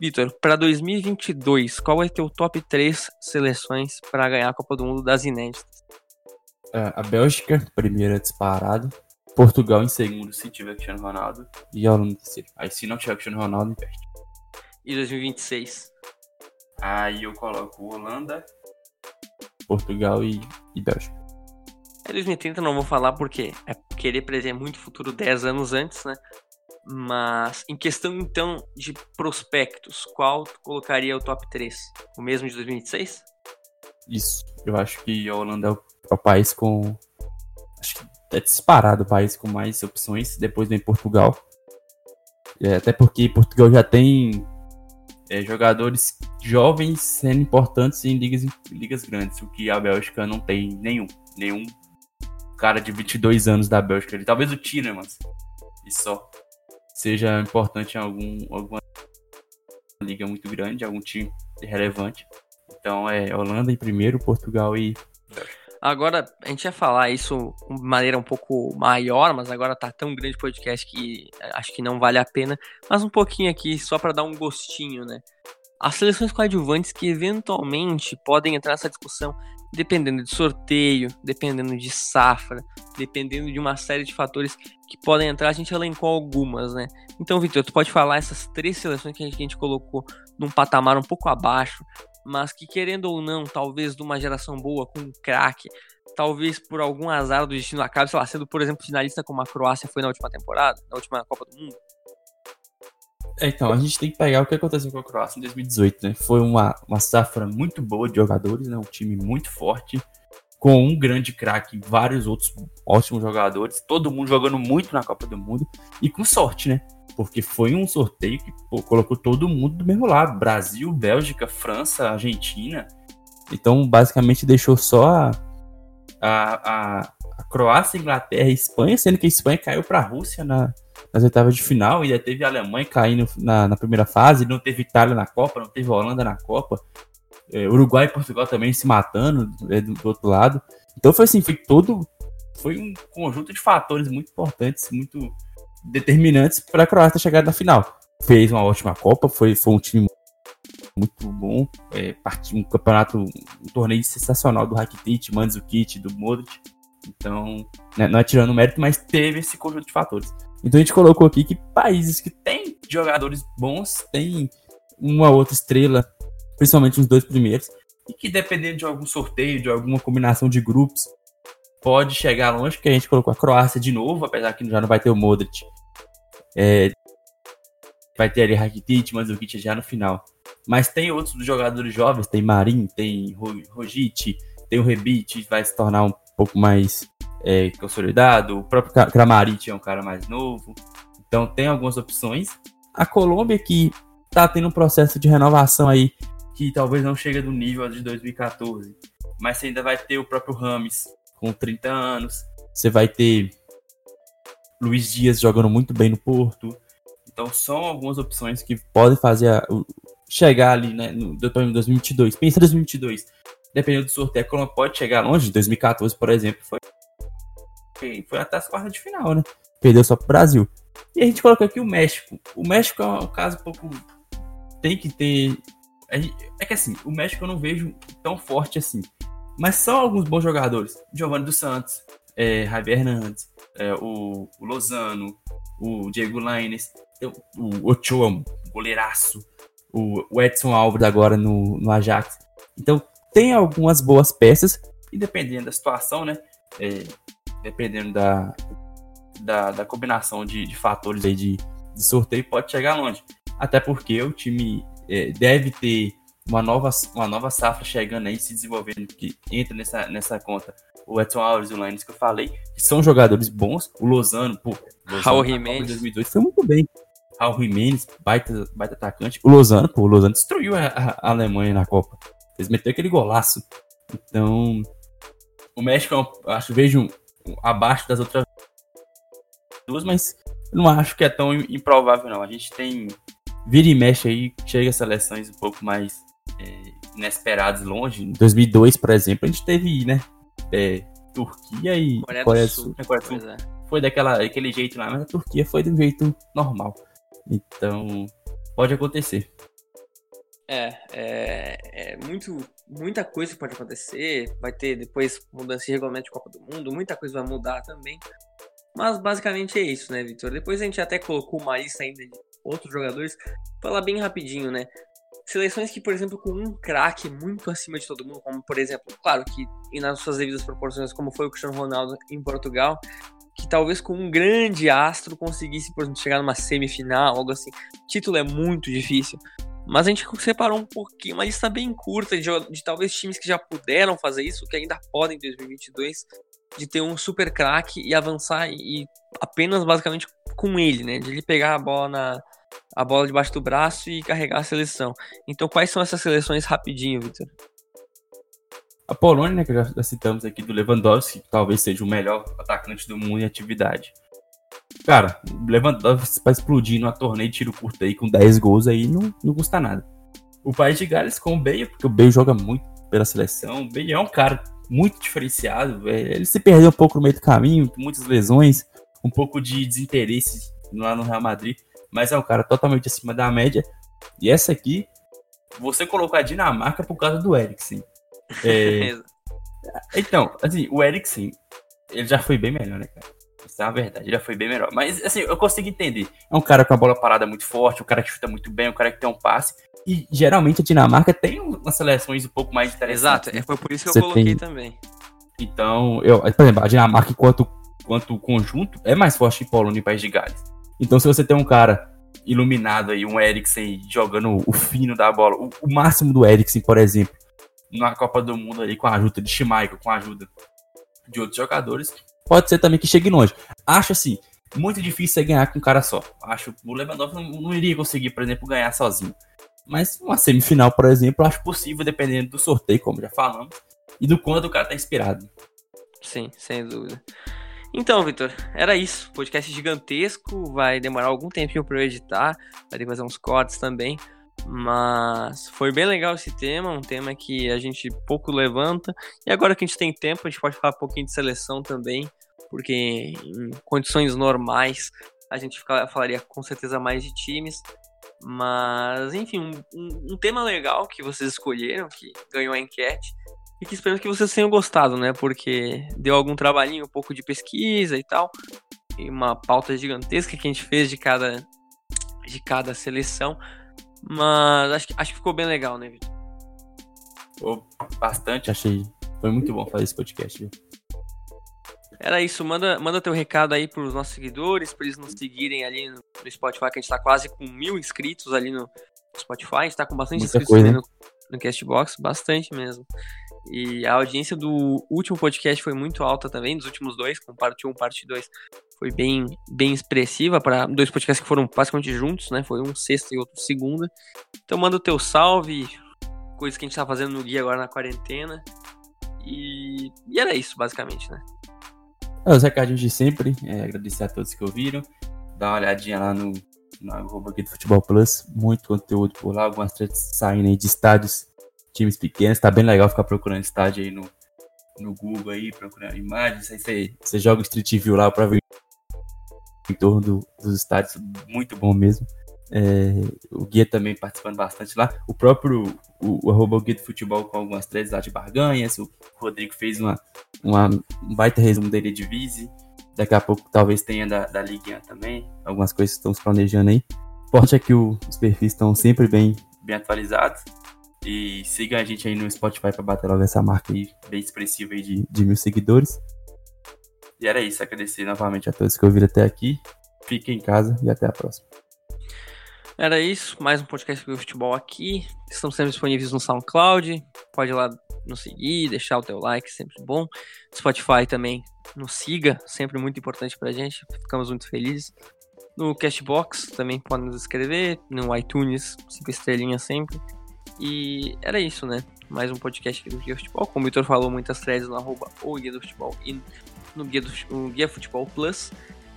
Vitor, para 2022, qual vai ter o top 3 seleções para ganhar a Copa do Mundo das inéditas? É, a Bélgica, primeira disparado. Portugal em segundo, se tiver Cristiano Ronaldo. E a Holanda em terceiro. Aí se não tiver Cristiano Ronaldo, investe. E 2026? Aí eu coloco Holanda, Portugal e, e Bélgica. É 2030 não vou falar porque é querer prever muito futuro 10 anos antes, né? Mas em questão então de prospectos, qual colocaria o top 3? O mesmo de 2026? Isso. Eu acho que a Holanda é o, é o país com. Acho que é disparado o país com mais opções, depois vem Portugal. É, até porque Portugal já tem é, jogadores jovens sendo importantes em ligas, ligas grandes, o que a Bélgica não tem nenhum. Nenhum cara de 22 anos da Bélgica. Ele, talvez o Tielemans, e só, seja importante em algum, alguma liga muito grande, algum time relevante. Então é Holanda em primeiro, Portugal e Agora, a gente ia falar isso de maneira um pouco maior, mas agora tá tão grande o podcast que é, acho que não vale a pena. Mas um pouquinho aqui, só para dar um gostinho, né? as seleções coadjuvantes que eventualmente podem entrar nessa discussão dependendo de sorteio, dependendo de safra, dependendo de uma série de fatores que podem entrar, a gente elencou algumas, né? Então, Vitor, tu pode falar essas três seleções que a, gente, colocou num patamar um pouco abaixo, mas que querendo ou não, talvez de uma geração boa, com um craque, talvez por algum azar do destino acabe, sei lá, sendo, por exemplo, finalista como a Croácia foi na última temporada, na última Copa do Mundo. É, então, a gente tem que pegar o que aconteceu com a Croácia em 2018, né? Foi uma, uma safra muito boa de jogadores, né? Um time muito forte, com um grande craque e vários outros ótimos jogadores, todo mundo jogando muito na Copa do Mundo e com sorte, né? Porque foi um sorteio que pô, colocou todo mundo do mesmo lado: Brasil, Bélgica, França, Argentina. Então, basicamente, deixou só a, a, a Croácia, Inglaterra e Espanha, sendo que a Espanha caiu para a Rússia na, nas oitavas de final, ainda teve a Alemanha caindo na, na primeira fase, não teve Itália na Copa, não teve Holanda na Copa, é, Uruguai e Portugal também se matando é, do, do, outro lado. Então foi assim, foi todo. Foi um conjunto de fatores muito importantes, muito determinantes para a Croácia chegar na final. Fez uma ótima Copa, foi, foi um time muito bom, é, um campeonato, um torneio sensacional do Rakitic, Mandzukic, do Modric. Então, né, não é tirando mérito, mas teve esse conjunto de fatores. Então a gente colocou aqui que países que têm jogadores bons, têm uma outra estrela, principalmente os dois primeiros, e que dependendo de algum sorteio, de alguma combinação de grupos, pode chegar longe, que a gente colocou a Croácia de novo, apesar que já não vai ter o Modric. É, vai ter ali Rakitic, Mandzukic já no final. Mas tem outros jogadores jovens, tem Marin, tem Rogic, tem o Rebic, vai se tornar um pouco mais é, consolidado, o próprio Kramaric é um cara mais novo. Então tem algumas opções. A Colômbia que tá tendo um processo de renovação aí que talvez não chegue do nível de 2014, mas você ainda vai ter o próprio Rames com 30 anos, você vai ter Luiz Dias jogando muito bem no Porto. Então são algumas opções que podem fazer a, chegar ali né, no, no 2022. Pensa em 2022, dependendo do sorteio, a Colômbia pode chegar longe. 2014, por exemplo, foi foi, foi até as quartas de final, né? Perdeu só pro Brasil. E a gente colocou aqui o México. O México é um caso um pouco. Tem que ter. É que assim, o México eu não vejo tão forte assim. Mas são alguns bons jogadores. Giovanni dos Santos, é, Javier Hernandes, é, o, o, Lozano, o Diego Lainez, o Ochoa, um goleiraço, o, o Edson Alves agora no, no Ajax. Então tem algumas boas peças, e dependendo da situação, né? É, dependendo da, da, da combinação de, de, fatores aí de, de, sorteio, pode chegar longe. Até porque o time é, deve ter uma nova, uma nova safra chegando aí, se desenvolvendo, que entra nessa, nessa conta. O Edson Alves e o Lannis que eu falei, que são jogadores bons. O Lozano, pô, Lozano, Raul Jimenez. 2002 foi muito bem. Raul Jimenez, baita, baita atacante. O Lozano, pô, o Lozano destruiu a, a Alemanha na Copa. Eles meteram aquele golaço. Então, o México, eu acho, vejo abaixo das outras duas, mas não acho que é tão improvável, não. A gente tem vira e mexe aí, chega seleções um pouco mais é, inesperadas longe. Em 2002, por exemplo, a gente teve, né, é, Turquia e Coreia, Coreia do Sul. Sul, Coreia do Sul. É. Foi daquela, daquele jeito lá, mas a Turquia foi de um jeito normal. Então, pode acontecer. É, é, é muito, muita coisa pode acontecer. Vai ter depois mudança de regulamento de Copa do Mundo, muita coisa vai mudar também. Mas basicamente é isso, né, Vitor? Depois a gente até colocou uma lista ainda de outros jogadores. Falar bem rapidinho, né? Seleções que, por exemplo, com um craque muito acima de todo mundo, como por exemplo, claro que e nas suas devidas proporções, como foi o Cristiano Ronaldo em Portugal, que talvez com um grande astro conseguisse, por exemplo, chegar numa semifinal, algo assim. Título é muito difícil. Mas a gente separou um pouquinho, uma lista bem curta de, de talvez times que já puderam fazer isso, que ainda podem em 2022, de ter um super craque e avançar e, apenas basicamente com ele, né? De ele pegar a bola na a bola debaixo do braço e carregar a seleção. Então, quais são essas seleções rapidinho, Victor? A Polônia, né, que já citamos aqui do Lewandowski, que talvez seja o melhor atacante do mundo em atividade. Cara, Lewandowski pra explodir numa torneio de tiro curto aí com 10 gols aí não, não custa nada. O país de Gales com o Bale, porque o Bale joga muito pela seleção. O Bale é um cara muito diferenciado. Ele se perdeu um pouco no meio do caminho, muitas lesões, um pouco de desinteresse lá no Real Madrid, mas é um cara totalmente acima da média. E essa aqui você colocou a Dinamarca por causa do Eriksen. *laughs* É... então, assim, o Eriksen, ele já foi bem melhor, né, cara? É uma verdade, ele já foi bem melhor. Mas, assim, eu consigo entender. É um cara com a bola parada muito forte, um cara que chuta muito bem, um cara que tem um passe. E geralmente a Dinamarca tem umas seleções um pouco mais interessantes. Exato, né? foi por isso que eu coloquei tem... também. Então, eu, por exemplo, a Dinamarca, enquanto, enquanto conjunto, é mais forte que Polônia e País de Gales. Então, se você tem um cara iluminado aí, um Eriksen jogando o fino da bola, o, o máximo do Eriksen, por exemplo, na Copa do Mundo ali, com a ajuda de Schmeichel, com a ajuda de outros jogadores, pode ser também que chegue longe. Acho assim, muito difícil você ganhar com um cara só. Acho que o Lewandowski não, não iria conseguir, por exemplo, ganhar sozinho. Mas uma semifinal, por exemplo, acho possível, dependendo do sorteio, como já falamos, e do quanto o cara tá inspirado. Sim, sem dúvida. Então, Vitor, era isso. Podcast gigantesco, vai demorar algum tempinho para eu editar, vai ter que fazer uns cortes também. Mas foi bem legal esse tema, um tema que a gente pouco levanta. E agora que a gente tem tempo, a gente pode falar um pouquinho de seleção também, porque em condições normais a gente falaria com certeza mais de times. Mas, enfim, um, um, um tema legal que vocês escolheram, que ganhou a enquete, e que espero que vocês tenham gostado, né? Porque deu algum trabalhinho, um pouco de pesquisa e tal. E uma pauta gigantesca que a gente fez de cada, de cada seleção. Mas acho que, acho que ficou bem legal, né, Vitor? Oh, bastante, achei. Foi muito bom fazer esse podcast, viu? Era isso, manda, manda teu recado aí pros nossos seguidores, para eles nos seguirem ali no, no, Spotify, que a gente tá quase com mil inscritos ali no Spotify, a gente tá com bastante Muita inscritos coisa, ali no, no Castbox, bastante mesmo. E a audiência do último podcast foi muito alta também, dos últimos dois, com parte 1 parte 2. Foi bem, bem expressiva para dois podcasts que foram basicamente juntos, né? Foi um sexta e outro segunda. Então manda o teu salve, coisas que a gente tá fazendo no guia agora na quarentena. E, e era isso, basicamente, né? É, os recadinhos de sempre, é, agradecer a todos que ouviram. Dá uma olhadinha lá no, no arroba aqui do Futebol Plus, muito conteúdo por lá, algumas trechos saindo aí de estádios times pequenos, tá bem legal ficar procurando estádio aí no, no Google aí, procurando imagens, aí você, você joga o Street View lá pra ver em torno do, dos estádios, muito bom mesmo. É, o Guia também participando bastante lá. O próprio o, o arroba Guia do Futebol com algumas três lá de barganhas. O Rodrigo fez uma, uma, um baita resumo dele de Vise. Daqui a pouco talvez tenha da, da Liguinha também. Algumas coisas estão se planejando aí. Forte é que o, os perfis estão sempre bem, bem atualizados. E siga a gente aí no Spotify para bater logo essa marca aí, bem expressiva aí de, de mil seguidores. E era isso, agradecer novamente a todos que ouviram até aqui. Fiquem em casa e até a próxima. Era isso, mais um podcast do futebol aqui. Estamos sempre disponíveis no SoundCloud. Pode ir lá nos seguir, deixar o teu like, sempre bom. Spotify também nos siga, sempre muito importante pra gente. Ficamos muito felizes. No Cashbox também podem nos escrever, no iTunes, cinco estrelinhas sempre. E era isso, né? Mais um podcast aqui do Guia Futebol. Como o Vitor falou, muitas threads no arroba o Guia do Futebol e no Guia, do, no Guia Futebol Plus.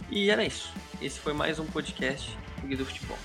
E era isso. Esse foi mais um podcast do Guia do Futebol.